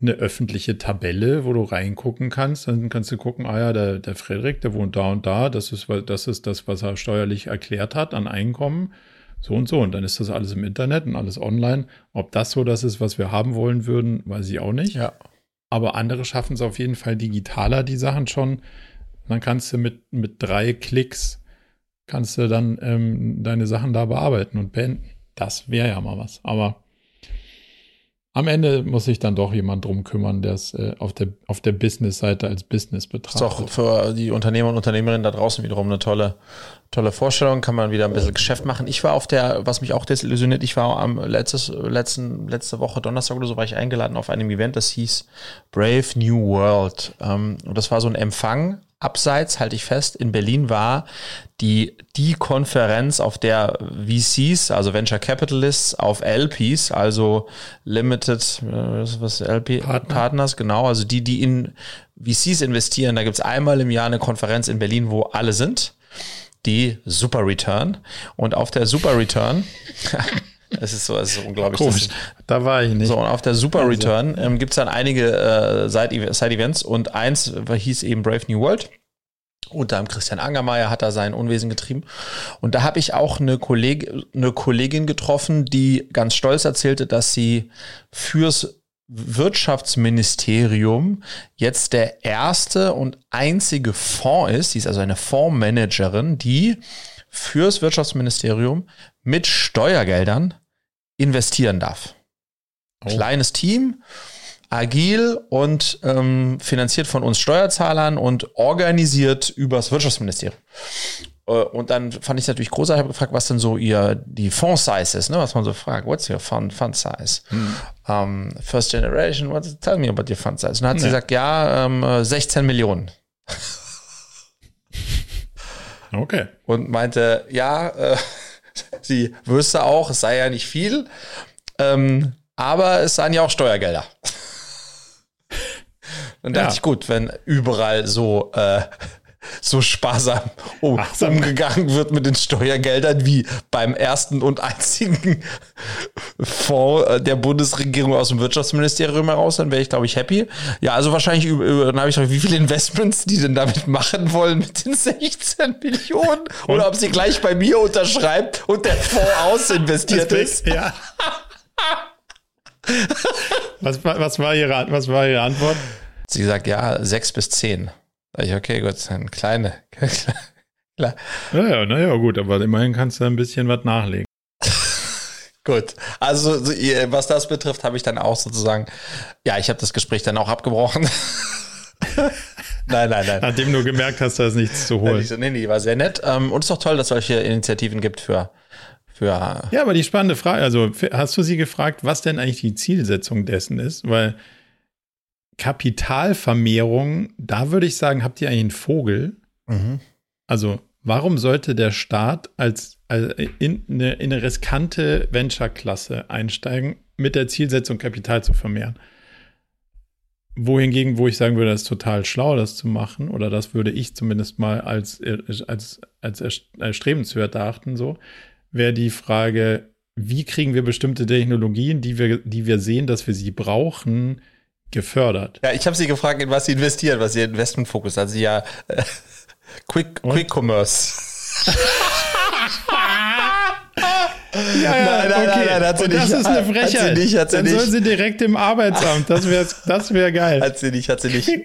Speaker 2: eine öffentliche Tabelle, wo du reingucken kannst. Dann kannst du gucken, ah ja, der, der Frederik, der wohnt da und da, das ist, das ist das, was er steuerlich erklärt hat an Einkommen so und so. Und dann ist das alles im Internet und alles online. Ob das so das ist, was wir haben wollen würden, weiß ich auch nicht.
Speaker 1: Ja.
Speaker 2: Aber andere schaffen es auf jeden Fall digitaler, die Sachen schon. Dann kannst du mit, mit drei Klicks kannst du dann ähm, deine Sachen da bearbeiten und beenden. Das wäre ja mal was. Aber am Ende muss sich dann doch jemand drum kümmern, der es äh, auf der, auf der Business-Seite als Business betrachtet.
Speaker 1: Ist auch für die Unternehmer und Unternehmerinnen da draußen wiederum eine tolle, tolle Vorstellung. Kann man wieder ein bisschen Geschäft machen. Ich war auf der, was mich auch desillusioniert, ich war am letztes, letzten, letzte Woche Donnerstag oder so war ich eingeladen auf einem Event, das hieß Brave New World. Ähm, und das war so ein Empfang abseits, halte ich fest, in Berlin war die, die Konferenz, auf der VCs, also Venture Capitalists, auf LPs, also Limited, äh, was LP? Partner. Partners, genau, also die, die in VCs investieren. Da gibt's einmal im Jahr eine Konferenz in Berlin, wo alle sind. Die Super Return. Und auf der Super Return Es ist so, es ist unglaublich.
Speaker 2: Komisch. Da war ich nicht.
Speaker 1: So, und auf der Super also. Return ähm, gibt es dann einige äh, Side-Events und eins hieß eben Brave New World. Unter dem Christian Angermeier hat er sein Unwesen getrieben. Und da habe ich auch eine, Kolleg eine Kollegin getroffen, die ganz stolz erzählte, dass sie fürs Wirtschaftsministerium jetzt der erste und einzige Fonds ist. Sie ist also eine Fondsmanagerin, die fürs Wirtschaftsministerium mit Steuergeldern investieren darf. Oh. Kleines Team, agil und ähm, finanziert von uns Steuerzahlern und organisiert übers Wirtschaftsministerium. Äh, und dann fand ich es natürlich großartig, habe gefragt, was denn so ihr die Font-Size ist, ne? was man so fragt. What's your fund, fund size? Hm. Um, ähm, first generation, what, tell me about your fund size. Und dann hat nee. sie gesagt, ja, ähm, 16 Millionen.
Speaker 2: Okay.
Speaker 1: Und meinte, ja, äh, sie wüsste auch, es sei ja nicht viel, ähm, aber es seien ja auch Steuergelder. Dann dachte ja. ich, gut, wenn überall so äh, so sparsam um, umgegangen wird mit den Steuergeldern wie beim ersten und einzigen Fonds äh, der Bundesregierung aus dem Wirtschaftsministerium heraus, dann wäre ich, glaube ich, happy. Ja, also wahrscheinlich, dann habe ich gefragt, wie viele Investments die denn damit machen wollen mit den 16 Millionen oder ob sie gleich bei mir unterschreibt und der Fonds ausinvestiert ist. Ja.
Speaker 2: was, was, war ihre, was war Ihre Antwort?
Speaker 1: Sie sagt, ja, sechs bis zehn. Ich, okay, gut, dann kleine.
Speaker 2: Klar. Naja, naja, gut, aber immerhin kannst du ein bisschen was nachlegen.
Speaker 1: gut, also was das betrifft, habe ich dann auch sozusagen, ja, ich habe das Gespräch dann auch abgebrochen. nein, nein, nein.
Speaker 2: Nachdem du gemerkt hast, da ist nichts zu holen.
Speaker 1: Nee, nee, war sehr nett. Ähm, und es ist doch toll, dass es solche Initiativen gibt für, für.
Speaker 2: Ja, aber die spannende Frage, also hast du sie gefragt, was denn eigentlich die Zielsetzung dessen ist? Weil Kapitalvermehrung, da würde ich sagen, habt ihr eigentlich einen Vogel? Mhm. Also, warum sollte der Staat als, als in, eine, in eine riskante Venture-Klasse einsteigen, mit der Zielsetzung, Kapital zu vermehren? Wohingegen, wo ich sagen würde, das ist total schlau, das zu machen, oder das würde ich zumindest mal als, als, als erstrebenswert erachten, so, wäre die Frage, wie kriegen wir bestimmte Technologien, die wir, die wir sehen, dass wir sie brauchen, gefördert.
Speaker 1: Ja, ich habe sie gefragt, in was sie investieren, was ihr Investmentfokus. Also ja, äh, Quick, Quick Commerce.
Speaker 2: Ja, ja, nein, nein, okay. nein, hat sie nicht. Das ist eine Frechheit. Hat sie nicht, hat sie Dann nicht. soll sie direkt im Arbeitsamt. Das wäre das wär geil.
Speaker 1: Hat sie nicht, hat sie nicht.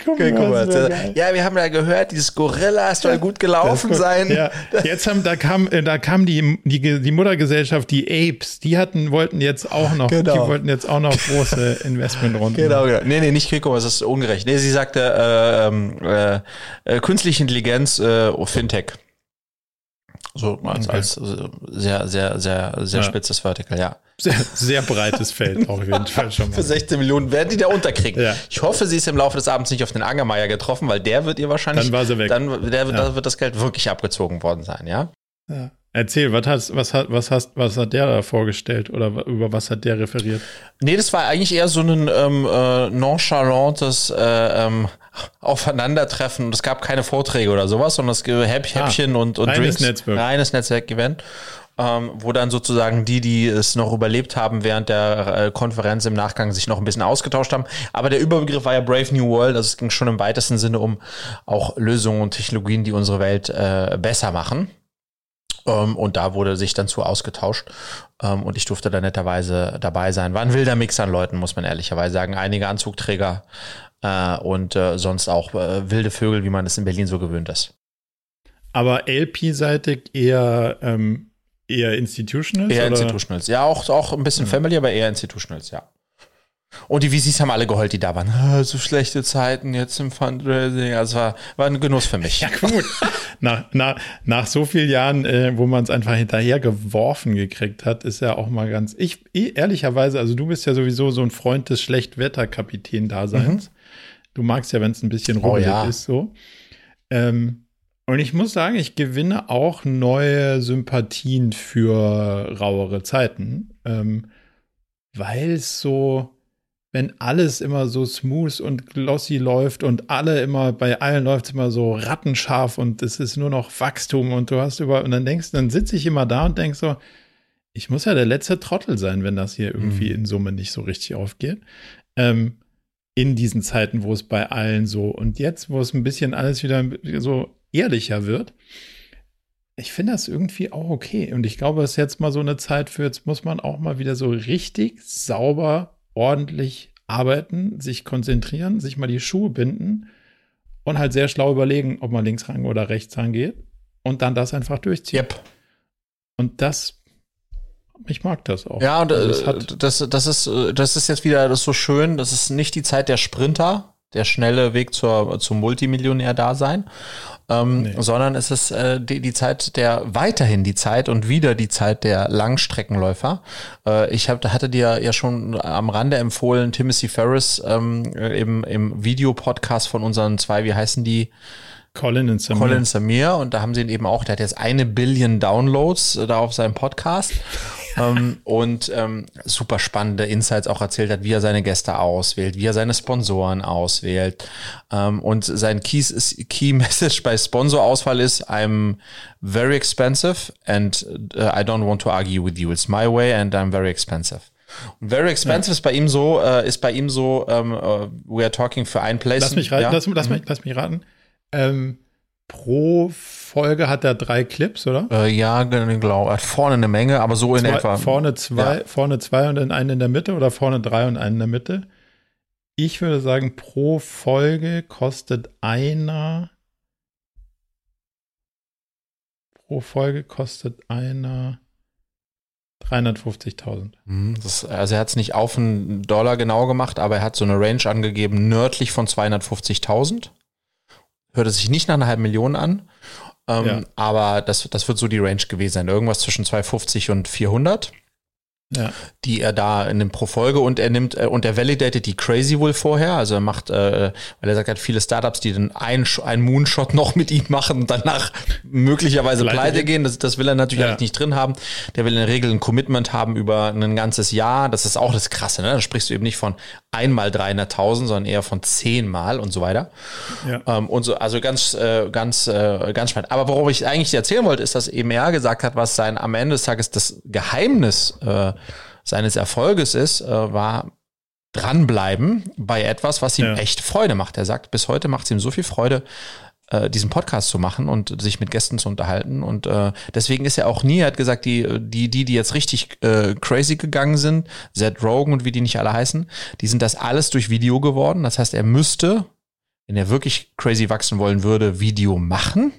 Speaker 1: Ja, wir haben ja gehört, dieses Gorilla soll gut gelaufen sein. Ja.
Speaker 2: Jetzt haben, da kam, äh, da kam die, die, die Muttergesellschaft, die Apes, die hatten, wollten jetzt auch noch, genau. die wollten jetzt auch noch große Investmentrunden.
Speaker 1: Genau, genau. Nee, nee, nicht Commerce, das ist ungerecht. Nee, sie sagte, äh, ähm, äh, äh, künstliche Intelligenz, äh, Fintech. So als, okay. als sehr, sehr, sehr, sehr ja. spitzes Vertical, ja.
Speaker 2: Sehr, sehr breites Feld auch auf jeden Fall schon
Speaker 1: mal. Für 16 Millionen werden die da unterkriegen. Ja. Ich hoffe, sie ist im Laufe des Abends nicht auf den Angermeier getroffen, weil der wird ihr wahrscheinlich.
Speaker 2: Dann war sie weg.
Speaker 1: Dann der, ja. da wird das Geld wirklich abgezogen worden sein, ja?
Speaker 2: Ja. Erzähl, was, hast, was, hat, was, hast, was hat der da vorgestellt oder über was hat der referiert?
Speaker 1: Nee, das war eigentlich eher so ein ähm, äh, nonchalantes äh, ähm, Aufeinandertreffen. Es gab keine Vorträge oder sowas, sondern es gab Häppchen ah, und, und
Speaker 2: reines Drinks. Netzwerk.
Speaker 1: Reines Netzwerk-Event. Ähm, wo dann sozusagen die, die es noch überlebt haben während der äh, Konferenz im Nachgang sich noch ein bisschen ausgetauscht haben. Aber der Überbegriff war ja Brave New World, also es ging schon im weitesten Sinne um auch Lösungen und Technologien, die unsere Welt äh, besser machen. Ähm, und da wurde sich dann zu ausgetauscht. Ähm, und ich durfte da netterweise dabei sein. War ein wilder Mix an Leuten, muss man ehrlicherweise sagen. Einige Anzugträger äh, und äh, sonst auch äh, wilde Vögel, wie man es in Berlin so gewöhnt ist.
Speaker 2: Aber LP-seitig eher, ähm, eher Institutionals?
Speaker 1: Eher oder? Institutionals. Ja, auch, auch ein bisschen ja. Family, aber eher Institutionals, ja. Und die VCs haben alle geheult, die da waren. Ah, so schlechte Zeiten jetzt im Fundraising. Also war, war ein Genuss für mich.
Speaker 2: Ja, gut. nach, nach, nach so vielen Jahren, äh, wo man es einfach hinterher geworfen gekriegt hat, ist ja auch mal ganz. Ich, ehrlicherweise, also du bist ja sowieso so ein Freund des Schlechtwetterkapitän-Daseins. Mhm. Du magst ja, wenn es ein bisschen ruhig oh, ja. ist, so. Ähm, und ich muss sagen, ich gewinne auch neue Sympathien für rauere Zeiten, ähm, weil es so wenn alles immer so smooth und glossy läuft und alle immer, bei allen läuft es immer so rattenscharf und es ist nur noch Wachstum und du hast über, und dann denkst, dann sitze ich immer da und denk so, ich muss ja der letzte Trottel sein, wenn das hier irgendwie mhm. in Summe nicht so richtig aufgeht. Ähm, in diesen Zeiten, wo es bei allen so und jetzt, wo es ein bisschen alles wieder so ehrlicher wird. Ich finde das irgendwie auch okay. Und ich glaube, es ist jetzt mal so eine Zeit für, jetzt muss man auch mal wieder so richtig sauber ordentlich arbeiten, sich konzentrieren, sich mal die Schuhe binden und halt sehr schlau überlegen, ob man links ran oder rechts rangeht und dann das einfach durchziehen. Yep. Und das ich mag das auch.
Speaker 1: Ja, und also das, das, das, ist, das ist jetzt wieder das ist so schön. Das ist nicht die Zeit der Sprinter, der schnelle Weg zur, zum Multimillionär-Dasein, ähm, nee. sondern es ist äh, die, die Zeit der weiterhin die Zeit und wieder die Zeit der Langstreckenläufer. Äh, ich hab, hatte dir ja schon am Rande empfohlen, Timothy Ferris ähm, im, im Videopodcast von unseren zwei, wie heißen die?
Speaker 2: Colin und Samir.
Speaker 1: Colin Samir und da haben sie ihn eben auch, der hat jetzt eine Billion Downloads äh, da auf seinem Podcast ähm, und ähm, super spannende Insights auch erzählt hat, wie er seine Gäste auswählt, wie er seine Sponsoren auswählt. Ähm, und sein Key, Key Message bei Sponsorauswahl ist, I'm very expensive and uh, I don't want to argue with you. It's my way and I'm very expensive. Und very expensive ja. ist bei ihm so, äh, ist bei ihm so, ähm, uh, we are talking für ein Place.
Speaker 2: Lass mich raten, ja? lass, lass, mhm. mich, lass mich raten. Ähm, pro Folge hat er drei Clips, oder?
Speaker 1: Äh, ja, genau. Er hat vorne eine Menge, aber so in
Speaker 2: zwei,
Speaker 1: etwa.
Speaker 2: Vorne zwei, ja. vorne zwei und einen in der Mitte oder vorne drei und einen in der Mitte. Ich würde sagen, pro Folge kostet einer. Pro Folge kostet einer 350.000.
Speaker 1: Mhm, also er hat es nicht auf einen Dollar genau gemacht, aber er hat so eine Range angegeben, nördlich von 250.000. Hörte sich nicht nach einer halben Million an. Ähm, ja. Aber das, das wird so die Range gewesen sein. Irgendwas zwischen 250 und 400 ja. die er da in dem pro Folge und er nimmt äh, und er validatet die Crazy wohl vorher. Also er macht, äh, weil er sagt, er hat viele Startups, die dann ein, ein Moonshot noch mit ihm machen und danach möglicherweise pleite, pleite gehen. Das, das will er natürlich ja. nicht drin haben. Der will in der Regel ein Commitment haben über ein ganzes Jahr. Das ist auch das Krasse. Ne? Da sprichst du eben nicht von einmal 300.000, sondern eher von zehnmal und so weiter. Ja. Ähm, und so, also ganz, äh, ganz, äh, ganz spannend. Aber worauf ich eigentlich erzählen wollte, ist, dass er gesagt hat, was sein am Ende des Tages das Geheimnis äh, seines Erfolges ist, äh, war dranbleiben bei etwas, was ihm ja. echt Freude macht. Er sagt, bis heute macht es ihm so viel Freude, äh, diesen Podcast zu machen und sich mit Gästen zu unterhalten. Und äh, deswegen ist er auch nie, er hat gesagt, die, die, die, die jetzt richtig äh, crazy gegangen sind, Zed Rogan und wie die nicht alle heißen, die sind das alles durch Video geworden. Das heißt, er müsste, wenn er wirklich crazy wachsen wollen würde, Video machen.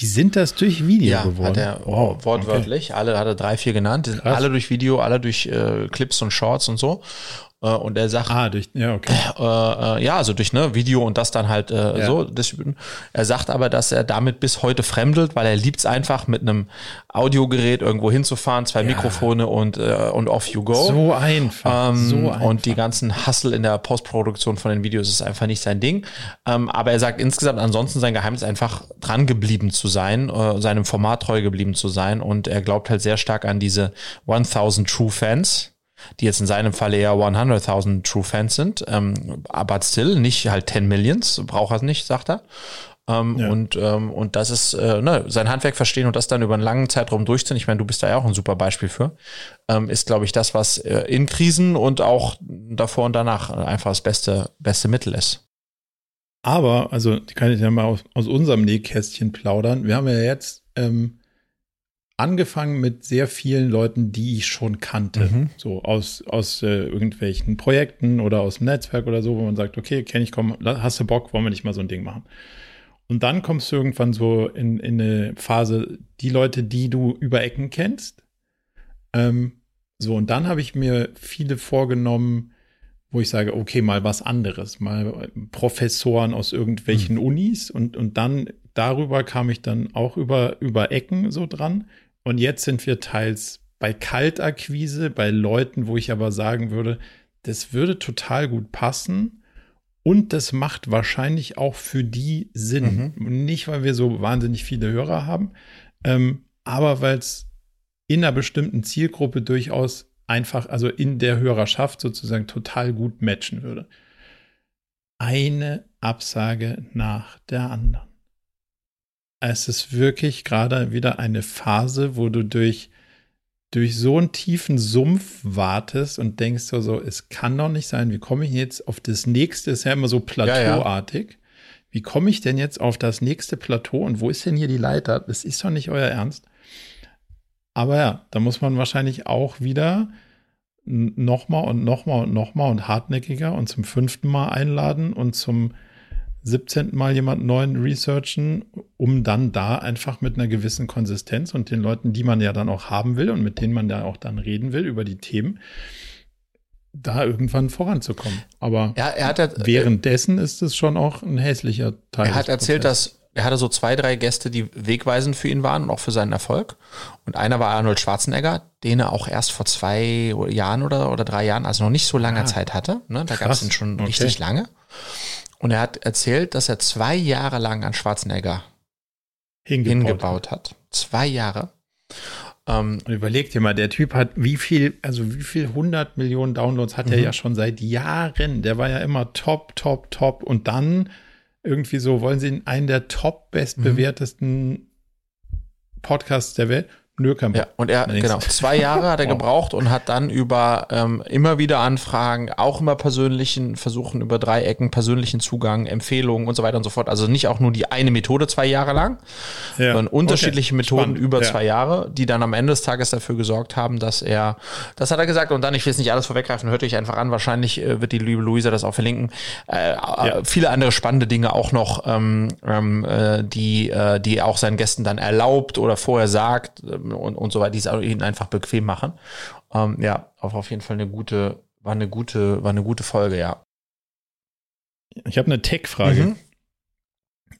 Speaker 2: Die sind das durch Video ja, geworden. Hat
Speaker 1: er wow, wortwörtlich. Okay. Alle hat er drei, vier genannt. Die sind alle durch Video, alle durch äh, Clips und Shorts und so. Äh, und er sagt,
Speaker 2: ah, durch, ja, okay.
Speaker 1: Äh, äh, ja, also durch ne, Video und das dann halt äh, ja. so. Das, er sagt aber, dass er damit bis heute fremdelt, weil er liebt es einfach, mit einem Audiogerät irgendwo hinzufahren, zwei ja. Mikrofone und, äh, und off you go.
Speaker 2: So einfach.
Speaker 1: Ähm,
Speaker 2: so einfach.
Speaker 1: Und die ganzen Hustle in der Postproduktion von den Videos ist einfach nicht sein Ding. Ähm, aber er sagt insgesamt ansonsten sein Geheimnis einfach dran geblieben zu sein, äh, seinem Format treu geblieben zu sein. Und er glaubt halt sehr stark an diese 1000 True Fans die jetzt in seinem Fall eher 100.000 True Fans sind, ähm, aber still nicht halt 10 Millions, braucht er nicht, sagt er. Ähm, ja. und, ähm, und das ist äh, ne, sein Handwerk verstehen und das dann über einen langen Zeitraum durchziehen. Ich meine, du bist da ja auch ein super Beispiel für. Ähm, ist, glaube ich, das, was äh, in Krisen und auch davor und danach einfach das beste, beste Mittel ist.
Speaker 2: Aber, also kann ich ja mal aus, aus unserem Nähkästchen plaudern. Wir haben ja jetzt ähm, angefangen mit sehr vielen Leuten, die ich schon kannte. Mhm. So aus, aus äh, irgendwelchen Projekten oder aus dem Netzwerk oder so, wo man sagt, okay, kenne ich, komm, hast du Bock, wollen wir nicht mal so ein Ding machen. Und dann kommst du irgendwann so in, in eine Phase, die Leute, die du über Ecken kennst. Ähm, so, und dann habe ich mir viele vorgenommen, wo ich sage, okay, mal was anderes, mal Professoren aus irgendwelchen mhm. Unis und, und dann darüber kam ich dann auch über, über Ecken so dran. Und jetzt sind wir teils bei Kaltakquise, bei Leuten, wo ich aber sagen würde, das würde total gut passen. Und das macht wahrscheinlich auch für die Sinn. Mhm. Nicht, weil wir so wahnsinnig viele Hörer haben, ähm, aber weil es in einer bestimmten Zielgruppe durchaus einfach, also in der Hörerschaft sozusagen total gut matchen würde. Eine Absage nach der anderen. Es ist wirklich gerade wieder eine Phase, wo du durch durch so einen tiefen Sumpf wartest und denkst so, so, es kann doch nicht sein, wie komme ich jetzt auf das nächste, ist ja immer so plateauartig. Ja, ja. Wie komme ich denn jetzt auf das nächste Plateau und wo ist denn hier die Leiter? Das ist doch nicht euer Ernst. Aber ja, da muss man wahrscheinlich auch wieder nochmal und nochmal und nochmal und hartnäckiger und zum fünften Mal einladen und zum 17. Mal jemand neuen researchen, um dann da einfach mit einer gewissen Konsistenz und den Leuten, die man ja dann auch haben will und mit denen man da auch dann reden will über die Themen, da irgendwann voranzukommen. Aber
Speaker 1: ja, er hat ja,
Speaker 2: währenddessen ist es schon auch ein hässlicher
Speaker 1: Teil. Er hat erzählt, dass er hatte so zwei, drei Gäste, die wegweisend für ihn waren und auch für seinen Erfolg. Und einer war Arnold Schwarzenegger, den er auch erst vor zwei Jahren oder, oder drei Jahren, also noch nicht so lange ah, Zeit hatte. Ne? Da gab es ihn schon okay. richtig lange. Und er hat erzählt, dass er zwei Jahre lang an Schwarzenegger hingebaut, hingebaut hat. Zwei Jahre.
Speaker 2: Ähm, und überleg dir mal, der Typ hat wie viel, also wie viel 100 Millionen Downloads hat er mhm. ja schon seit Jahren. Der war ja immer top, top, top. Und dann irgendwie so, wollen sie in einen der top bestbewertesten mhm. Podcasts der Welt?
Speaker 1: Kein Ja, und er, genau, zwei Jahre hat er gebraucht und hat dann über ähm, immer wieder Anfragen, auch immer persönlichen Versuchen, über drei Ecken, persönlichen Zugang, Empfehlungen und so weiter und so fort. Also nicht auch nur die eine Methode zwei Jahre lang, ja. sondern unterschiedliche okay. Methoden Spannend. über ja. zwei Jahre, die dann am Ende des Tages dafür gesorgt haben, dass er, das hat er gesagt, und dann, ich will jetzt nicht alles vorweggreifen, hört euch einfach an, wahrscheinlich äh, wird die liebe Luisa das auch verlinken. Äh, ja. Viele andere spannende Dinge auch noch, ähm, ähm, äh, die, äh, die auch seinen Gästen dann erlaubt oder vorher sagt, äh, und, und so weiter, die es ihnen einfach bequem machen. Ähm, ja, auf, auf jeden Fall eine gute, war eine gute, war eine gute Folge, ja.
Speaker 2: Ich habe eine Tech-Frage. Mhm.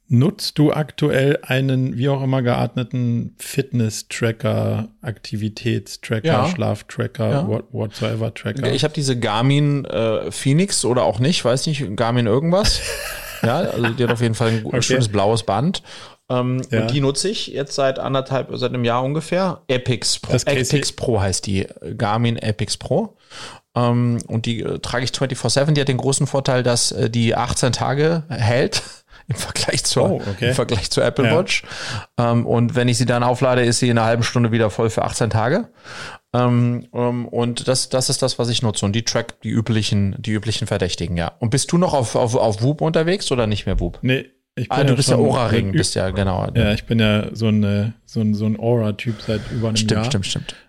Speaker 2: Nutzt du aktuell einen wie auch immer gearteten Fitness-Tracker, Aktivitätstracker, ja. Schlaftracker, ja. What, whatsoever Tracker?
Speaker 1: Ich habe diese Garmin äh, Phoenix oder auch nicht, weiß nicht, Garmin irgendwas. ja, also die hat auf jeden Fall ein okay. schönes blaues Band. Ähm, ja. Und die nutze ich jetzt seit anderthalb, seit einem Jahr ungefähr. Epix Pro, Epix Pro heißt die. Garmin Epix Pro. Ähm, und die äh, trage ich 24-7. Die hat den großen Vorteil, dass äh, die 18 Tage hält im Vergleich zur, oh, okay. im Vergleich zur Apple ja. Watch. Ähm, und wenn ich sie dann auflade, ist sie in einer halben Stunde wieder voll für 18 Tage. Ähm, ähm, und das, das ist das, was ich nutze. Und die trackt die üblichen, die üblichen Verdächtigen, ja. Und bist du noch auf, auf, auf Whoop unterwegs oder nicht mehr Whoop?
Speaker 2: Nee,
Speaker 1: ah, du bist ja Aura-Ring, bist ja, genau.
Speaker 2: Ja, ich bin ja so, eine, so ein, so ein Aura-Typ seit über einem
Speaker 1: stimmt,
Speaker 2: Jahr.
Speaker 1: Stimmt, stimmt, stimmt.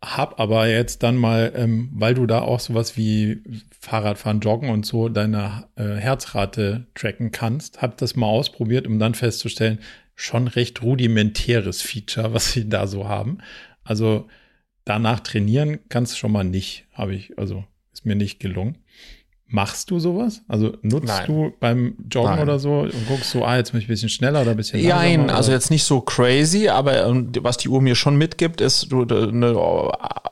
Speaker 2: Hab aber jetzt dann mal, ähm, weil du da auch sowas wie Fahrradfahren, Joggen und so deine äh, Herzrate tracken kannst, hab das mal ausprobiert, um dann festzustellen, schon recht rudimentäres Feature, was sie da so haben. Also danach trainieren kannst du schon mal nicht, habe ich, also ist mir nicht gelungen. Machst du sowas? Also nutzt Nein. du beim Joggen Nein. oder so und guckst du, ah, jetzt bin ich ein bisschen schneller oder ein bisschen
Speaker 1: langsamer? Nein, also jetzt nicht so crazy, aber ähm, was die Uhr mir schon mitgibt, ist du eine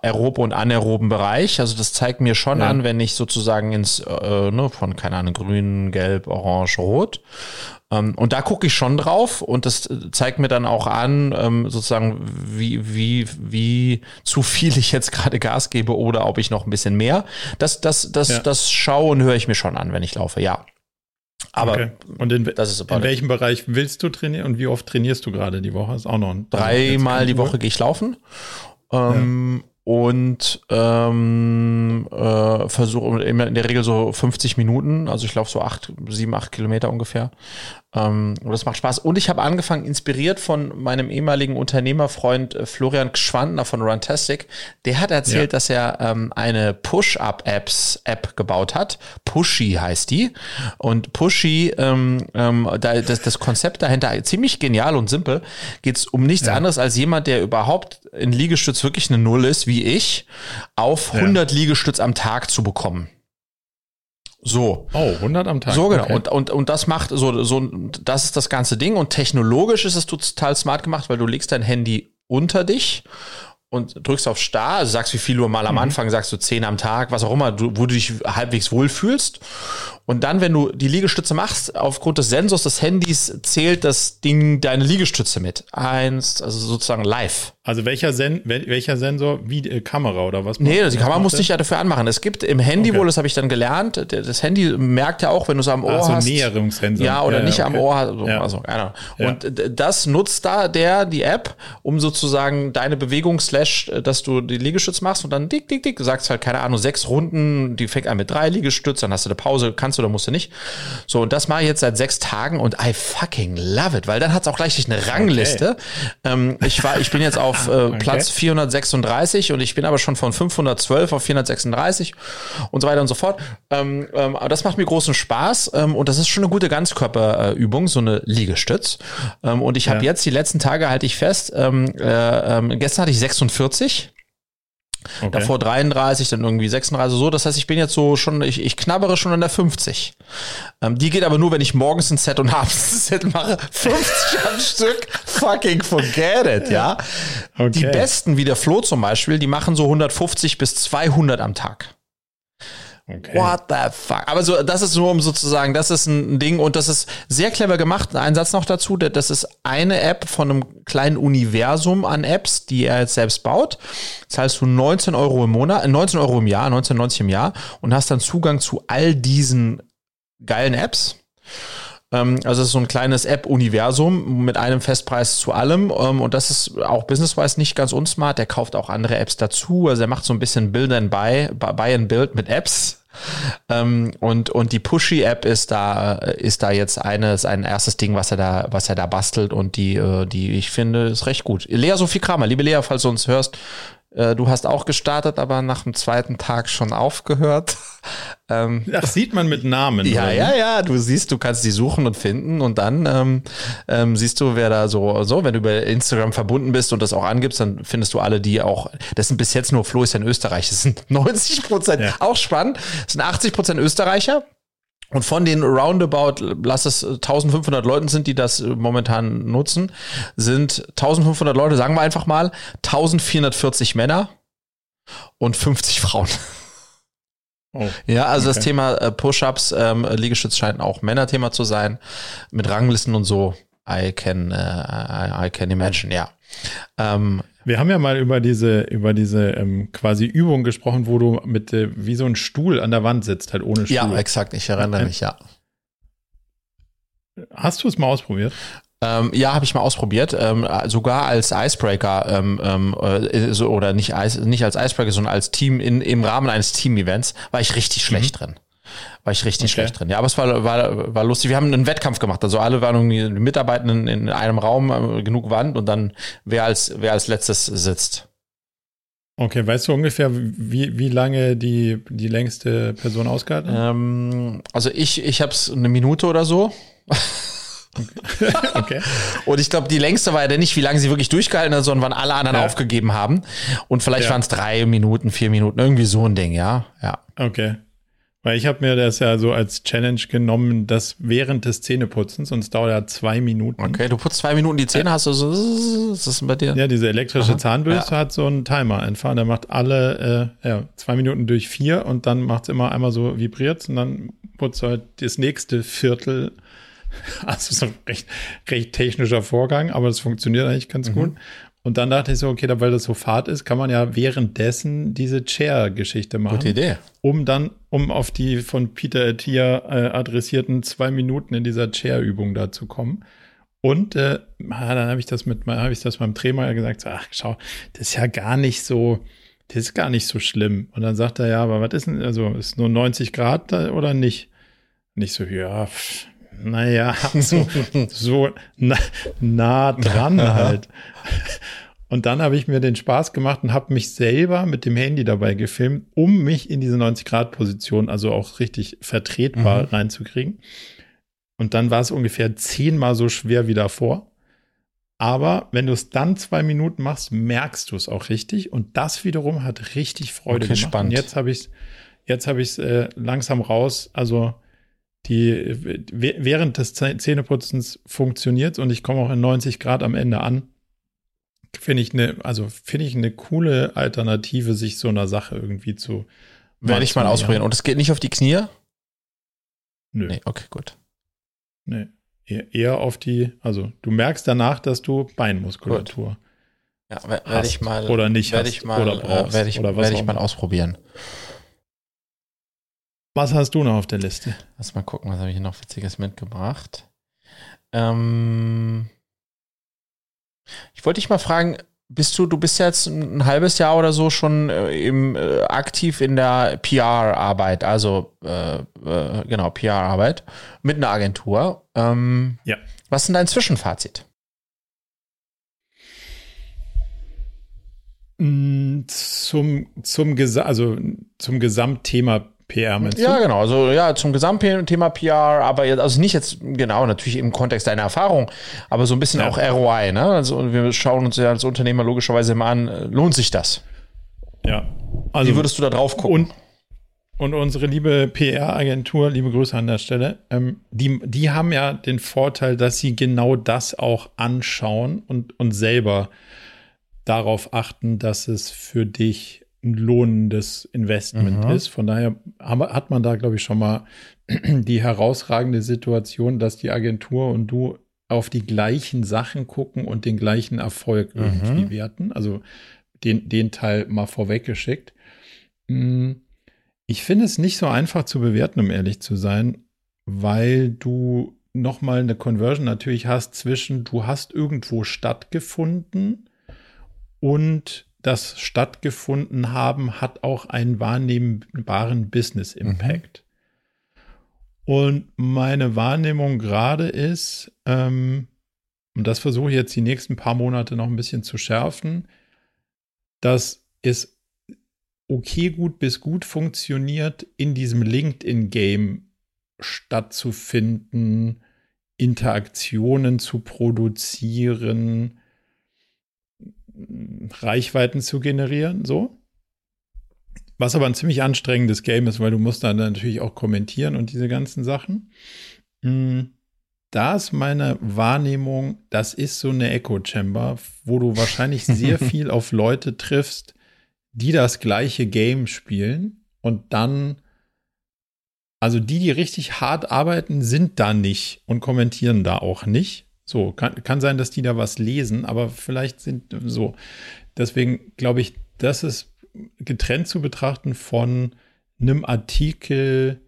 Speaker 1: aerobe und anaeroben Bereich. Also das zeigt mir schon ja. an, wenn ich sozusagen ins, äh, ne, von, keine Ahnung, grün, gelb, orange, rot und da gucke ich schon drauf und das zeigt mir dann auch an, ähm, sozusagen, wie, wie, wie zu viel ich jetzt gerade Gas gebe oder ob ich noch ein bisschen mehr. Das, das, das, ja. das schaue und höre ich mir schon an, wenn ich laufe, ja.
Speaker 2: Aber okay. und in, in welchem Bereich willst du trainieren und wie oft trainierst du gerade die Woche? Ist auch noch ein
Speaker 1: Dreimal die Woche gehe ich laufen. Ähm, ja und ähm, äh, versuche in der Regel so 50 Minuten, also ich laufe so acht, sieben, acht Kilometer ungefähr. Ähm, und das macht Spaß. Und ich habe angefangen, inspiriert von meinem ehemaligen Unternehmerfreund äh, Florian Schwandner von Runtastic. Der hat erzählt, ja. dass er ähm, eine Push-Up-Apps-App gebaut hat. Pushy heißt die. Und Pushy, ähm, ähm, da, das, das Konzept dahinter ziemlich genial und simpel. Geht es um nichts ja. anderes als jemand, der überhaupt in Liegestütz wirklich eine Null ist, wie ich, auf 100 ja. Liegestütz am Tag zu bekommen. So.
Speaker 2: Oh, 100 am Tag.
Speaker 1: So genau. Okay. Und, und, und das macht so, so, das ist das ganze Ding. Und technologisch ist es total smart gemacht, weil du legst dein Handy unter dich und drückst auf Star, also sagst, wie viel du mal am mhm. Anfang sagst, du zehn am Tag, was auch immer, du, wo du dich halbwegs wohlfühlst. Und dann, wenn du die Liegestütze machst, aufgrund des Sensors des Handys zählt das Ding deine Liegestütze mit. Eins, also sozusagen live.
Speaker 2: Also welcher, Sen welcher Sensor? Wie äh, Kamera oder was?
Speaker 1: Nee, die Kamera musste ich ja dafür anmachen. Es gibt im Handy okay. wohl, das habe ich dann gelernt, das Handy merkt ja auch, wenn du es am Ohr
Speaker 2: ah, so
Speaker 1: hast.
Speaker 2: Näherungssensor.
Speaker 1: Ja, oder ja, nicht okay. am Ohr. Also, ja. also keine ja. Und das nutzt da der, die App, um sozusagen deine Bewegung slash, äh, dass du die Liegestütze machst und dann dick, dick, dick, du sagst halt, keine Ahnung, sechs Runden, die fängt an mit drei Liegestützen, dann hast du eine Pause, kannst du oder musst du nicht. So, und das mache ich jetzt seit sechs Tagen und I fucking love it, weil dann hat es auch gleich eine Rangliste. Okay. Ähm, ich war, ich bin jetzt auf äh, okay. Platz 436 und ich bin aber schon von 512 auf 436 und so weiter und so fort. Ähm, ähm, aber das macht mir großen Spaß ähm, und das ist schon eine gute Ganzkörperübung, so eine Liegestütz. Ähm, und ich habe ja. jetzt die letzten Tage halte ich fest, ähm, äh, gestern hatte ich 46 Okay. Davor 33, dann irgendwie 36, so. Das heißt, ich bin jetzt so schon, ich, ich knabbere schon an der 50. Ähm, die geht aber nur, wenn ich morgens ein Set und abends ein Set mache. 50 am Stück. Fucking forget it, ja. Okay. Die besten, wie der Flo zum Beispiel, die machen so 150 bis 200 am Tag. Okay. What the fuck? Aber so, das ist nur um sozusagen, das ist ein Ding und das ist sehr clever gemacht. Ein Satz noch dazu, das ist eine App von einem kleinen Universum an Apps, die er jetzt selbst baut. Zahlst du 19 Euro im Monat, 19 äh, Euro im Jahr, 19,90 im Jahr und hast dann Zugang zu all diesen geilen Apps. Ähm, also es ist so ein kleines App-Universum mit einem Festpreis zu allem. Ähm, und das ist auch business-wise nicht ganz unsmart. Der kauft auch andere Apps dazu. Also er macht so ein bisschen Build and Buy, Buy and Build mit Apps. Ähm, und, und die Pushy-App ist da, ist da jetzt eines, ein erstes Ding, was er da, was er da bastelt und die, äh, die ich finde, ist recht gut. Lea Sophie Kramer, liebe Lea, falls du uns hörst, du hast auch gestartet, aber nach dem zweiten Tag schon aufgehört.
Speaker 2: Ähm, Ach, sieht man mit Namen.
Speaker 1: Ja, ja, ja. Du siehst, du kannst die suchen und finden und dann ähm, ähm, siehst du, wer da so, so, wenn du über Instagram verbunden bist und das auch angibst, dann findest du alle, die auch, das sind bis jetzt nur Flo ist ja in Österreich, das sind 90 Prozent, ja. auch spannend, das sind 80 Prozent Österreicher, und von den roundabout, lass es 1500 Leuten sind, die das äh, momentan nutzen, sind 1500 Leute, sagen wir einfach mal, 1440 Männer und 50 Frauen. Oh, ja, also okay. das Thema äh, Push-Ups, ähm, Liegestütz scheint auch Männerthema zu sein. Mit Ranglisten und so. I can, uh, I, I can imagine, ja.
Speaker 2: Ähm, wir haben ja mal über diese, über diese ähm, quasi Übung gesprochen, wo du mit äh, wie so ein Stuhl an der Wand sitzt, halt ohne Stuhl.
Speaker 1: Ja, exakt, ich erinnere mich, ja.
Speaker 2: Hast du es mal ausprobiert?
Speaker 1: Ähm, ja, habe ich mal ausprobiert. Ähm, sogar als Icebreaker ähm, ähm äh, so, oder nicht, nicht als Icebreaker, sondern als Team in, im Rahmen eines Team-Events war ich richtig mhm. schlecht drin. War ich richtig okay. schlecht drin. Ja, aber es war, war, war lustig. Wir haben einen Wettkampf gemacht. Also alle waren irgendwie Mitarbeitenden in einem Raum, äh, genug Wand und dann wer als, wer als letztes sitzt.
Speaker 2: Okay, weißt du ungefähr, wie, wie lange die, die längste Person ausgehalten
Speaker 1: hat? Ähm, also ich, ich habe es eine Minute oder so. okay. Und ich glaube, die längste war ja nicht, wie lange sie wirklich durchgehalten hat, sondern wann alle anderen ja. aufgegeben haben. Und vielleicht ja. waren es drei Minuten, vier Minuten, irgendwie so ein Ding, ja. Ja.
Speaker 2: Okay. Weil ich habe mir das ja so als Challenge genommen, dass während des Zähneputzens, und es dauert ja zwei Minuten.
Speaker 1: Okay, du putzt zwei Minuten die Zähne, hast du so, ist das bei dir?
Speaker 2: Ja, diese elektrische Aha, Zahnbürste ja. hat so einen Timer einfach. Der macht alle äh, ja, zwei Minuten durch vier und dann macht es immer einmal so vibriert und dann putzt halt das nächste Viertel. Also so ein recht, recht technischer Vorgang, aber das funktioniert eigentlich ganz mhm. gut. Und dann dachte ich so, okay, weil das so fad ist, kann man ja währenddessen diese Chair-Geschichte machen.
Speaker 1: Gute Idee.
Speaker 2: Um dann, um auf die von Peter Attia äh, adressierten zwei Minuten in dieser Chair-Übung da zu kommen. Und äh, dann habe ich das mit, habe ich das beim Trainer gesagt, so, ach schau, das ist ja gar nicht so, das ist gar nicht so schlimm. Und dann sagt er, ja, aber was ist denn, also ist nur 90 Grad oder nicht? Nicht so, ja, pff, naja, so, so nah, nah dran halt. Und dann habe ich mir den Spaß gemacht und habe mich selber mit dem Handy dabei gefilmt, um mich in diese 90-Grad-Position, also auch richtig vertretbar mhm. reinzukriegen. Und dann war es ungefähr zehnmal so schwer wie davor. Aber wenn du es dann zwei Minuten machst, merkst du es auch richtig. Und das wiederum hat richtig Freude
Speaker 1: okay,
Speaker 2: gemacht.
Speaker 1: Spannend.
Speaker 2: Und jetzt habe ich jetzt habe ich es äh, langsam raus. Also die während des Zähneputzens funktioniert und ich komme auch in 90 Grad am Ende an. Finde ich eine, also finde ich eine coole Alternative, sich so einer Sache irgendwie zu.
Speaker 1: Werde ich mal ausprobieren. Und es geht nicht auf die Knie?
Speaker 2: Nö. Nee, okay, gut. Nee. Eher auf die, also du merkst danach, dass du Beinmuskulatur. Gut.
Speaker 1: Ja, werde ich mal
Speaker 2: oder nicht
Speaker 1: werde ich mal
Speaker 2: oder
Speaker 1: brauchst, äh, werde ich, werd ich mal ausprobieren.
Speaker 2: Was hast du noch auf der Liste?
Speaker 1: Lass mal gucken, was habe ich hier noch Witziges mitgebracht. Ähm, ich wollte dich mal fragen, bist du, du bist jetzt ein halbes Jahr oder so schon äh, im, äh, aktiv in der PR-Arbeit, also äh, äh, genau, PR-Arbeit mit einer Agentur. Ähm,
Speaker 2: ja.
Speaker 1: Was ist denn dein Zwischenfazit?
Speaker 2: Mm, zum, zum, also zum Gesamtthema PR
Speaker 1: meinst du? Ja, genau. Also ja, zum Gesamtthema PR, aber jetzt, also nicht jetzt, genau, natürlich im Kontext deiner Erfahrung, aber so ein bisschen ja. auch ROI, ne? Also wir schauen uns ja als Unternehmer logischerweise immer an, lohnt sich das?
Speaker 2: Ja.
Speaker 1: Also, Wie würdest du da drauf gucken?
Speaker 2: Und, und unsere liebe PR-Agentur, liebe Grüße an der Stelle, ähm, die, die haben ja den Vorteil, dass sie genau das auch anschauen und, und selber darauf achten, dass es für dich ein lohnendes Investment mhm. ist. Von daher hat man da, glaube ich, schon mal die herausragende Situation, dass die Agentur und du auf die gleichen Sachen gucken und den gleichen Erfolg mhm. irgendwie werten. Also den, den Teil mal vorweggeschickt. Hm, ich finde es nicht so einfach zu bewerten, um ehrlich zu sein, weil du nochmal eine Conversion natürlich hast zwischen, du hast irgendwo stattgefunden und das stattgefunden haben, hat auch einen wahrnehmbaren Business Impact. Mhm. Und meine Wahrnehmung gerade ist, ähm, und das versuche ich jetzt die nächsten paar Monate noch ein bisschen zu schärfen, dass es okay gut bis gut funktioniert, in diesem LinkedIn-Game stattzufinden, Interaktionen zu produzieren, Reichweiten zu generieren, so. Was aber ein ziemlich anstrengendes Game ist, weil du musst dann natürlich auch kommentieren und diese ganzen Sachen. Hm, da ist meine Wahrnehmung, das ist so eine Echo Chamber, wo du wahrscheinlich sehr viel auf Leute triffst, die das gleiche Game spielen und dann, also die, die richtig hart arbeiten, sind da nicht und kommentieren da auch nicht. So, kann, kann sein, dass die da was lesen, aber vielleicht sind so. Deswegen glaube ich, das ist getrennt zu betrachten von einem Artikel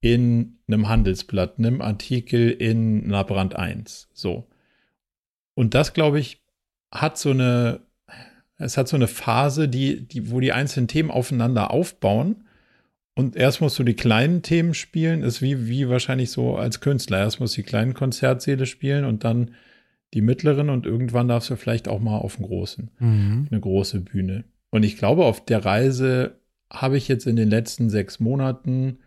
Speaker 2: in einem Handelsblatt, einem Artikel in einer Brand 1. So. Und das, glaube ich, hat so eine, es hat so eine Phase, die, die, wo die einzelnen Themen aufeinander aufbauen und erst musst du die kleinen Themen spielen, ist wie, wie wahrscheinlich so als Künstler. Erst musst du die kleinen Konzertsäle spielen und dann die mittleren und irgendwann darfst du vielleicht auch mal auf den großen, mhm. eine große Bühne. Und ich glaube, auf der Reise habe ich jetzt in den letzten sechs Monaten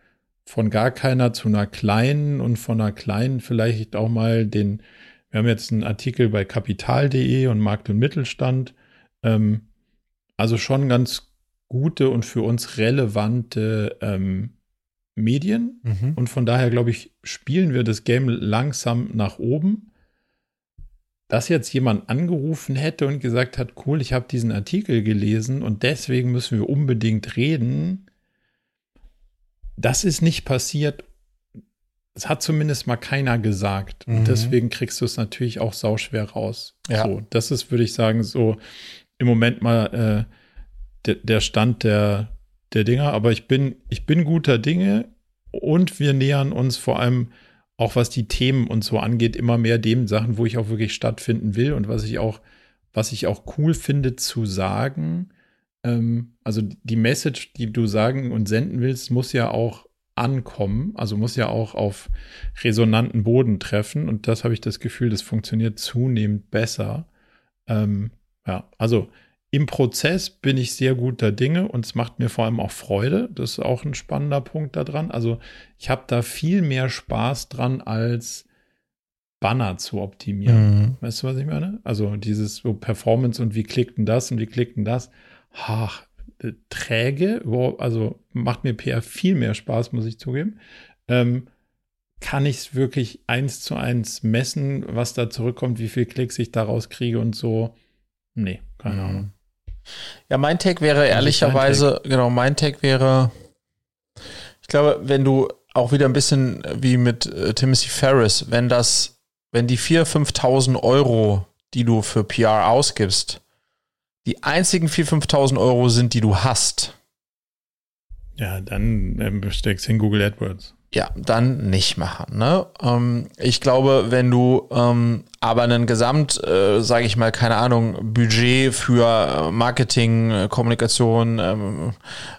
Speaker 2: von gar keiner zu einer kleinen und von einer kleinen vielleicht auch mal den, wir haben jetzt einen Artikel bei kapital.de und Markt und Mittelstand, ähm, also schon ganz gute und für uns relevante ähm, Medien. Mhm. Und von daher, glaube ich, spielen wir das Game langsam nach oben. Dass jetzt jemand angerufen hätte und gesagt hat, cool, ich habe diesen Artikel gelesen und deswegen müssen wir unbedingt reden, das ist nicht passiert. Es hat zumindest mal keiner gesagt. Mhm. Und deswegen kriegst du es natürlich auch sauschwer raus. Ja. So, das ist, würde ich sagen, so im Moment mal äh, der, Stand der, der Dinger. Aber ich bin, ich bin guter Dinge und wir nähern uns vor allem auch was die Themen und so angeht, immer mehr dem Sachen, wo ich auch wirklich stattfinden will und was ich auch, was ich auch cool finde zu sagen. Ähm, also die Message, die du sagen und senden willst, muss ja auch ankommen, also muss ja auch auf resonanten Boden treffen und das habe ich das Gefühl, das funktioniert zunehmend besser. Ähm, ja, also im Prozess bin ich sehr guter Dinge und es macht mir vor allem auch Freude. Das ist auch ein spannender Punkt daran. Also ich habe da viel mehr Spaß dran, als Banner zu optimieren. Mhm. Weißt du, was ich meine? Also dieses so Performance und wie klickt denn das und wie klickt denn das? Ach, äh, träge, also macht mir PR viel mehr Spaß, muss ich zugeben. Ähm, kann ich es wirklich eins zu eins messen, was da zurückkommt, wie viel Klicks ich daraus kriege und so? Nee, keine mhm. Ahnung.
Speaker 1: Ja, mein Tag wäre ehrlicherweise, Tag. genau, mein Tag wäre, ich glaube, wenn du auch wieder ein bisschen wie mit äh, Timothy Ferris, wenn das, wenn die 4.000, 5.000 Euro, die du für PR ausgibst, die einzigen 4.000, 5.000 Euro sind, die du hast.
Speaker 2: Ja, dann ähm, steckst in Google AdWords
Speaker 1: ja, dann nicht machen. Ne? Ähm, ich glaube, wenn du ähm, aber einen Gesamt, äh, sage ich mal, keine Ahnung, Budget für äh, Marketing, äh, Kommunikation, ähm,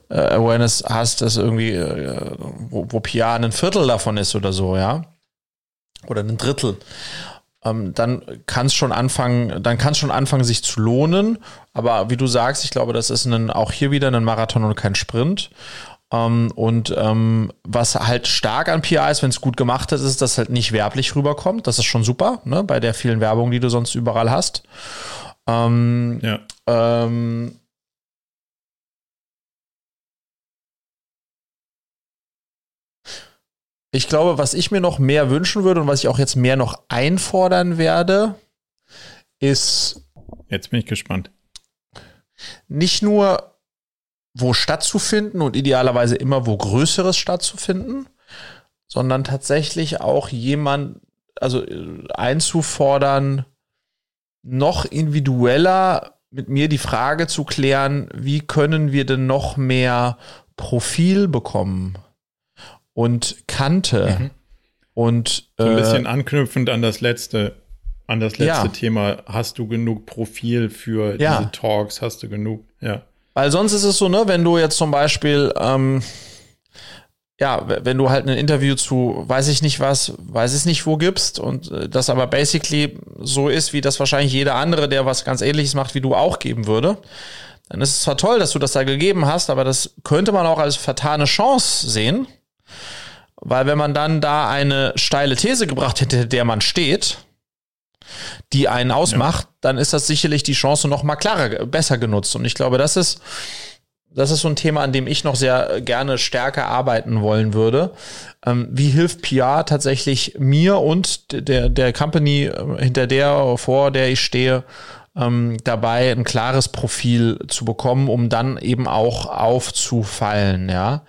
Speaker 1: äh, Awareness hast, das irgendwie, äh, wo, wo PR ein Viertel davon ist oder so, ja, oder ein Drittel, ähm, dann kann es schon anfangen, dann kann es schon anfangen, sich zu lohnen. Aber wie du sagst, ich glaube, das ist ein, auch hier wieder ein Marathon und kein Sprint. Ähm, und ähm, was halt stark an PR ist, wenn es gut gemacht ist, ist, dass es halt nicht werblich rüberkommt. Das ist schon super, ne? bei der vielen Werbung, die du sonst überall hast. Ähm, ja. Ähm, ich glaube, was ich mir noch mehr wünschen würde und was ich auch jetzt mehr noch einfordern werde, ist.
Speaker 2: Jetzt bin ich gespannt.
Speaker 1: Nicht nur wo stattzufinden und idealerweise immer wo Größeres stattzufinden, sondern tatsächlich auch jemand, also äh, einzufordern, noch individueller mit mir die Frage zu klären, wie können wir denn noch mehr Profil bekommen und Kante mhm. und
Speaker 2: so ein bisschen äh, anknüpfend an das letzte an das letzte ja. Thema, hast du genug Profil für ja. diese Talks, hast du genug, ja.
Speaker 1: Weil sonst ist es so, ne, wenn du jetzt zum Beispiel, ähm, ja, wenn du halt ein Interview zu, weiß ich nicht was, weiß ich nicht wo gibst und äh, das aber basically so ist, wie das wahrscheinlich jeder andere, der was ganz ähnliches macht, wie du auch geben würde, dann ist es zwar toll, dass du das da gegeben hast, aber das könnte man auch als vertane Chance sehen. Weil wenn man dann da eine steile These gebracht hätte, der man steht, die einen ausmacht, ja. dann ist das sicherlich die Chance noch mal klarer, besser genutzt. Und ich glaube, das ist, das ist so ein Thema, an dem ich noch sehr gerne stärker arbeiten wollen würde. Ähm, wie hilft PR tatsächlich mir und der, der Company, äh, hinter der, vor der ich stehe, ähm, dabei ein klares Profil zu bekommen, um dann eben auch aufzufallen, ja.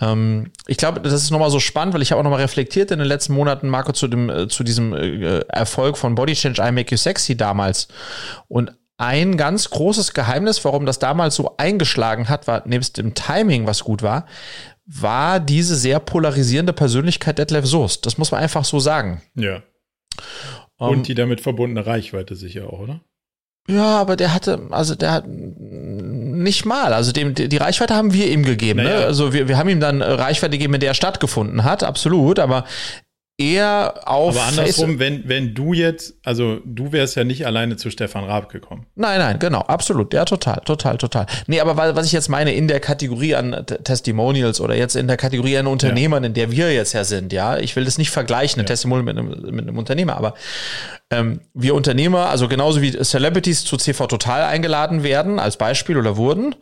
Speaker 1: Ähm, ich glaube, das ist nochmal so spannend, weil ich habe auch nochmal reflektiert in den letzten Monaten, Marco, zu, dem, äh, zu diesem äh, Erfolg von Body Change I Make You Sexy damals. Und ein ganz großes Geheimnis, warum das damals so eingeschlagen hat, war nebst dem Timing, was gut war, war diese sehr polarisierende Persönlichkeit Detlef Soest. Das muss man einfach so sagen.
Speaker 2: Ja. Und um, die damit verbundene Reichweite sicher auch, oder?
Speaker 1: Ja, aber der hatte, also der hat nicht mal. Also dem, die Reichweite haben wir ihm gegeben. Ne? Naja. Ne? Also wir, wir haben ihm dann Reichweite gegeben, in der er stattgefunden hat, absolut. Aber eher auf.
Speaker 2: Aber andersrum, wenn, wenn du jetzt, also du wärst ja nicht alleine zu Stefan Raab gekommen.
Speaker 1: Nein, nein, genau, absolut. Ja, total, total, total. Nee, aber was ich jetzt meine, in der Kategorie an Testimonials oder jetzt in der Kategorie an Unternehmern, ja. in der wir jetzt ja sind, ja, ich will das nicht vergleichen, ein ja. Testimonial mit einem, mit einem Unternehmer, aber ähm, wir Unternehmer, also genauso wie Celebrities zu CV Total eingeladen werden, als Beispiel oder wurden,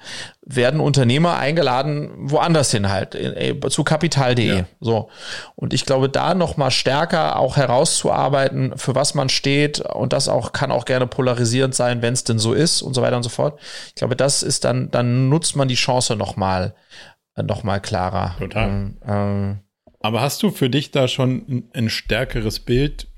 Speaker 1: werden Unternehmer eingeladen, woanders hin halt, äh, zu kapital.de. Ja. So. Und ich glaube, da nochmal stärker auch herauszuarbeiten, für was man steht, und das auch, kann auch gerne polarisierend sein, wenn es denn so ist und so weiter und so fort. Ich glaube, das ist dann, dann nutzt man die Chance nochmal, äh, noch mal klarer.
Speaker 2: Total. Ähm, ähm, Aber hast du für dich da schon ein, ein stärkeres Bild,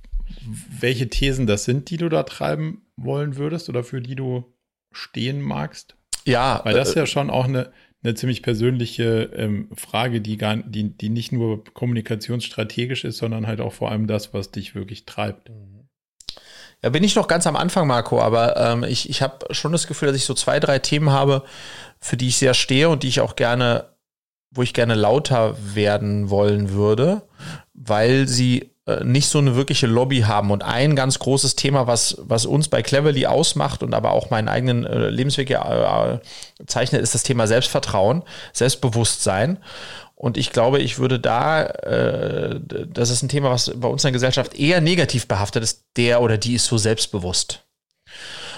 Speaker 2: welche Thesen das sind, die du da treiben wollen würdest oder für die du stehen magst?
Speaker 1: Ja.
Speaker 2: Weil das äh, ja schon auch eine, eine ziemlich persönliche ähm, Frage, die, gar, die, die nicht nur kommunikationsstrategisch ist, sondern halt auch vor allem das, was dich wirklich treibt.
Speaker 1: Ja, bin ich noch ganz am Anfang, Marco, aber ähm, ich, ich habe schon das Gefühl, dass ich so zwei, drei Themen habe, für die ich sehr stehe und die ich auch gerne, wo ich gerne lauter werden wollen würde, weil sie nicht so eine wirkliche Lobby haben. Und ein ganz großes Thema, was, was uns bei Cleverly ausmacht und aber auch meinen eigenen äh, Lebensweg äh, zeichnet, ist das Thema Selbstvertrauen, Selbstbewusstsein. Und ich glaube, ich würde da, äh, das ist ein Thema, was bei uns in der Gesellschaft eher negativ behaftet ist, der oder die ist so selbstbewusst.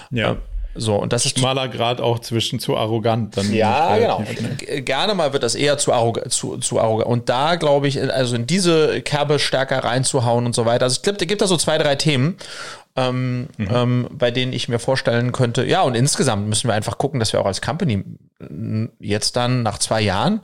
Speaker 2: Ja.
Speaker 1: So, und das ist
Speaker 2: schmaler Grad auch zwischen zu arrogant.
Speaker 1: Dann ja, genau. Schnell. Gerne mal wird das eher zu arrogant. Zu, zu arrogant. Und da glaube ich, also in diese Kerbe stärker reinzuhauen und so weiter. Also es gibt, gibt da so zwei, drei Themen, ähm, mhm. ähm, bei denen ich mir vorstellen könnte, ja, und insgesamt müssen wir einfach gucken, dass wir auch als Company jetzt dann nach zwei Jahren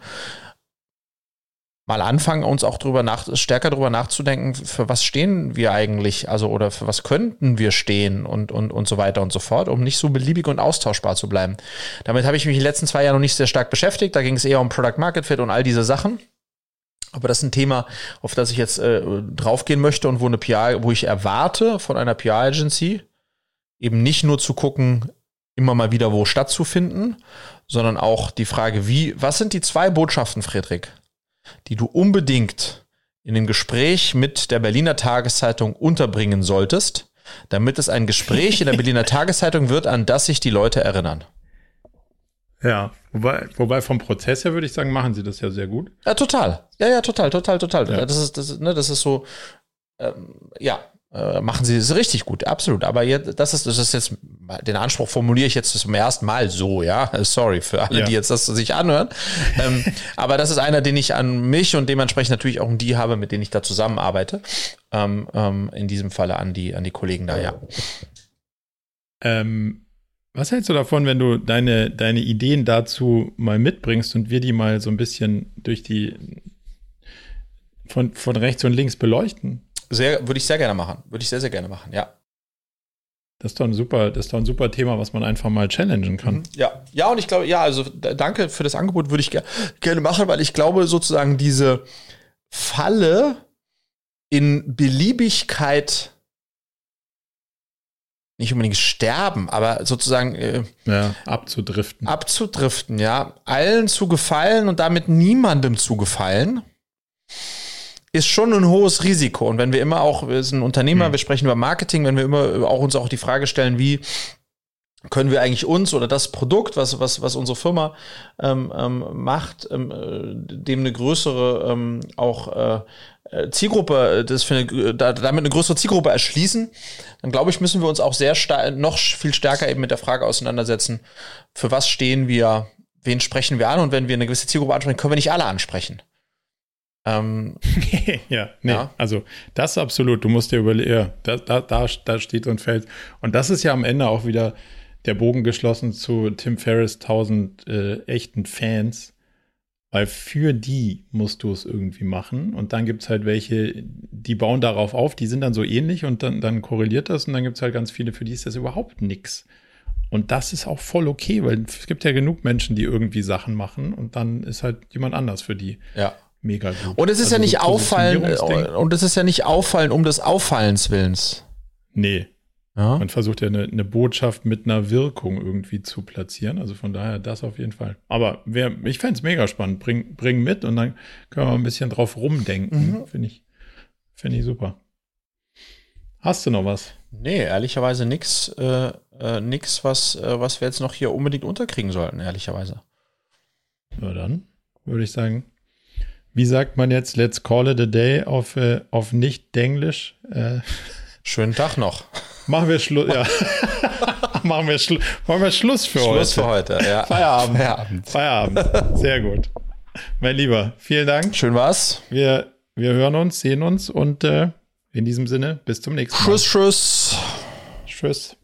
Speaker 1: mal anfangen, uns auch drüber nach, stärker drüber nachzudenken, für was stehen wir eigentlich, also oder für was könnten wir stehen und, und, und so weiter und so fort, um nicht so beliebig und austauschbar zu bleiben. Damit habe ich mich die letzten zwei Jahre noch nicht sehr stark beschäftigt. Da ging es eher um Product Market Fit und all diese Sachen. Aber das ist ein Thema, auf das ich jetzt äh, draufgehen möchte und wo eine PR, wo ich erwarte von einer PR-Agency, eben nicht nur zu gucken, immer mal wieder wo stattzufinden, sondern auch die Frage, wie, was sind die zwei Botschaften, Friedrich, die du unbedingt in dem Gespräch mit der Berliner Tageszeitung unterbringen solltest, damit es ein Gespräch in der Berliner Tageszeitung wird, an das sich die Leute erinnern.
Speaker 2: Ja, wobei, wobei vom Prozess her würde ich sagen, machen sie das ja sehr gut.
Speaker 1: Ja, total. Ja, ja, total, total, total. Ja. Das, ist, das, ne, das ist so, ähm, ja, äh, machen sie es richtig gut, absolut. Aber jetzt, das ist, das ist jetzt, den Anspruch formuliere ich jetzt zum ersten Mal so, ja. Sorry für alle, ja. die jetzt das sich anhören. ähm, aber das ist einer, den ich an mich und dementsprechend natürlich auch an die habe, mit denen ich da zusammenarbeite. Ähm, ähm, in diesem Falle an die, an die Kollegen da, ja.
Speaker 2: Ähm, was hältst du davon, wenn du deine, deine Ideen dazu mal mitbringst und wir die mal so ein bisschen durch die von, von rechts und links beleuchten?
Speaker 1: Sehr, würde ich sehr gerne machen. Würde ich sehr, sehr gerne machen, ja.
Speaker 2: Das ist doch ein super, das ist doch ein super Thema, was man einfach mal challengen kann. Mhm.
Speaker 1: Ja, ja, und ich glaube, ja, also danke für das Angebot, würde ich ger gerne machen, weil ich glaube, sozusagen diese Falle in Beliebigkeit nicht unbedingt sterben, aber sozusagen äh,
Speaker 2: ja, abzudriften.
Speaker 1: Abzudriften, ja. Allen zu gefallen und damit niemandem zu gefallen ist schon ein hohes Risiko. Und wenn wir immer auch, wir sind Unternehmer, mhm. wir sprechen über Marketing, wenn wir immer auch uns auch die Frage stellen, wie können wir eigentlich uns oder das Produkt, was, was, was unsere Firma ähm, ähm, macht, ähm, äh, dem eine größere ähm, auch äh, Zielgruppe, das für eine, da, damit eine größere Zielgruppe erschließen, dann glaube ich, müssen wir uns auch sehr stark, noch viel stärker eben mit der Frage auseinandersetzen, für was stehen wir, wen sprechen wir an und wenn wir eine gewisse Zielgruppe ansprechen, können wir nicht alle ansprechen.
Speaker 2: Ähm, ja, nee, ja. also das absolut. Du musst dir überlegen, ja, da, da, da, da steht und fällt. Und das ist ja am Ende auch wieder der Bogen geschlossen zu Tim Ferriss 1000 äh, echten Fans. Weil für die musst du es irgendwie machen. Und dann gibt es halt welche, die bauen darauf auf, die sind dann so ähnlich und dann, dann korreliert das. Und dann gibt es halt ganz viele, für die ist das überhaupt nichts. Und das ist auch voll okay, weil es gibt ja genug Menschen, die irgendwie Sachen machen und dann ist halt jemand anders für die.
Speaker 1: Ja mega gut. Und es ist also ja nicht so auffallen, und es ist ja nicht auffallen um des Auffallens Willens.
Speaker 2: Nee. Ja? Man versucht ja eine, eine, Botschaft mit einer Wirkung irgendwie zu platzieren. Also von daher das auf jeden Fall. Aber wer, ich fände es mega spannend. Bring, bring mit und dann können wir ein bisschen drauf rumdenken. Mhm. Finde ich, finde ich super. Hast du noch was?
Speaker 1: Nee, ehrlicherweise nichts, äh, äh, nix, was, äh, was wir jetzt noch hier unbedingt unterkriegen sollten, ehrlicherweise.
Speaker 2: Na dann würde ich sagen, wie sagt man jetzt, let's call it a day auf, äh, auf nicht-Denglisch? Äh,
Speaker 1: Schönen Tag noch.
Speaker 2: Machen wir Schluss, ja. machen, wir Schlu machen wir Schluss für
Speaker 1: Schluss heute. Schluss für heute, ja.
Speaker 2: Feierabend. Feierabend. Feierabend. Sehr gut. Mein Lieber, vielen Dank.
Speaker 1: Schön war's.
Speaker 2: Wir, wir hören uns, sehen uns und äh, in diesem Sinne, bis zum nächsten Mal.
Speaker 1: Tschüss, tschüss.
Speaker 2: Tschüss.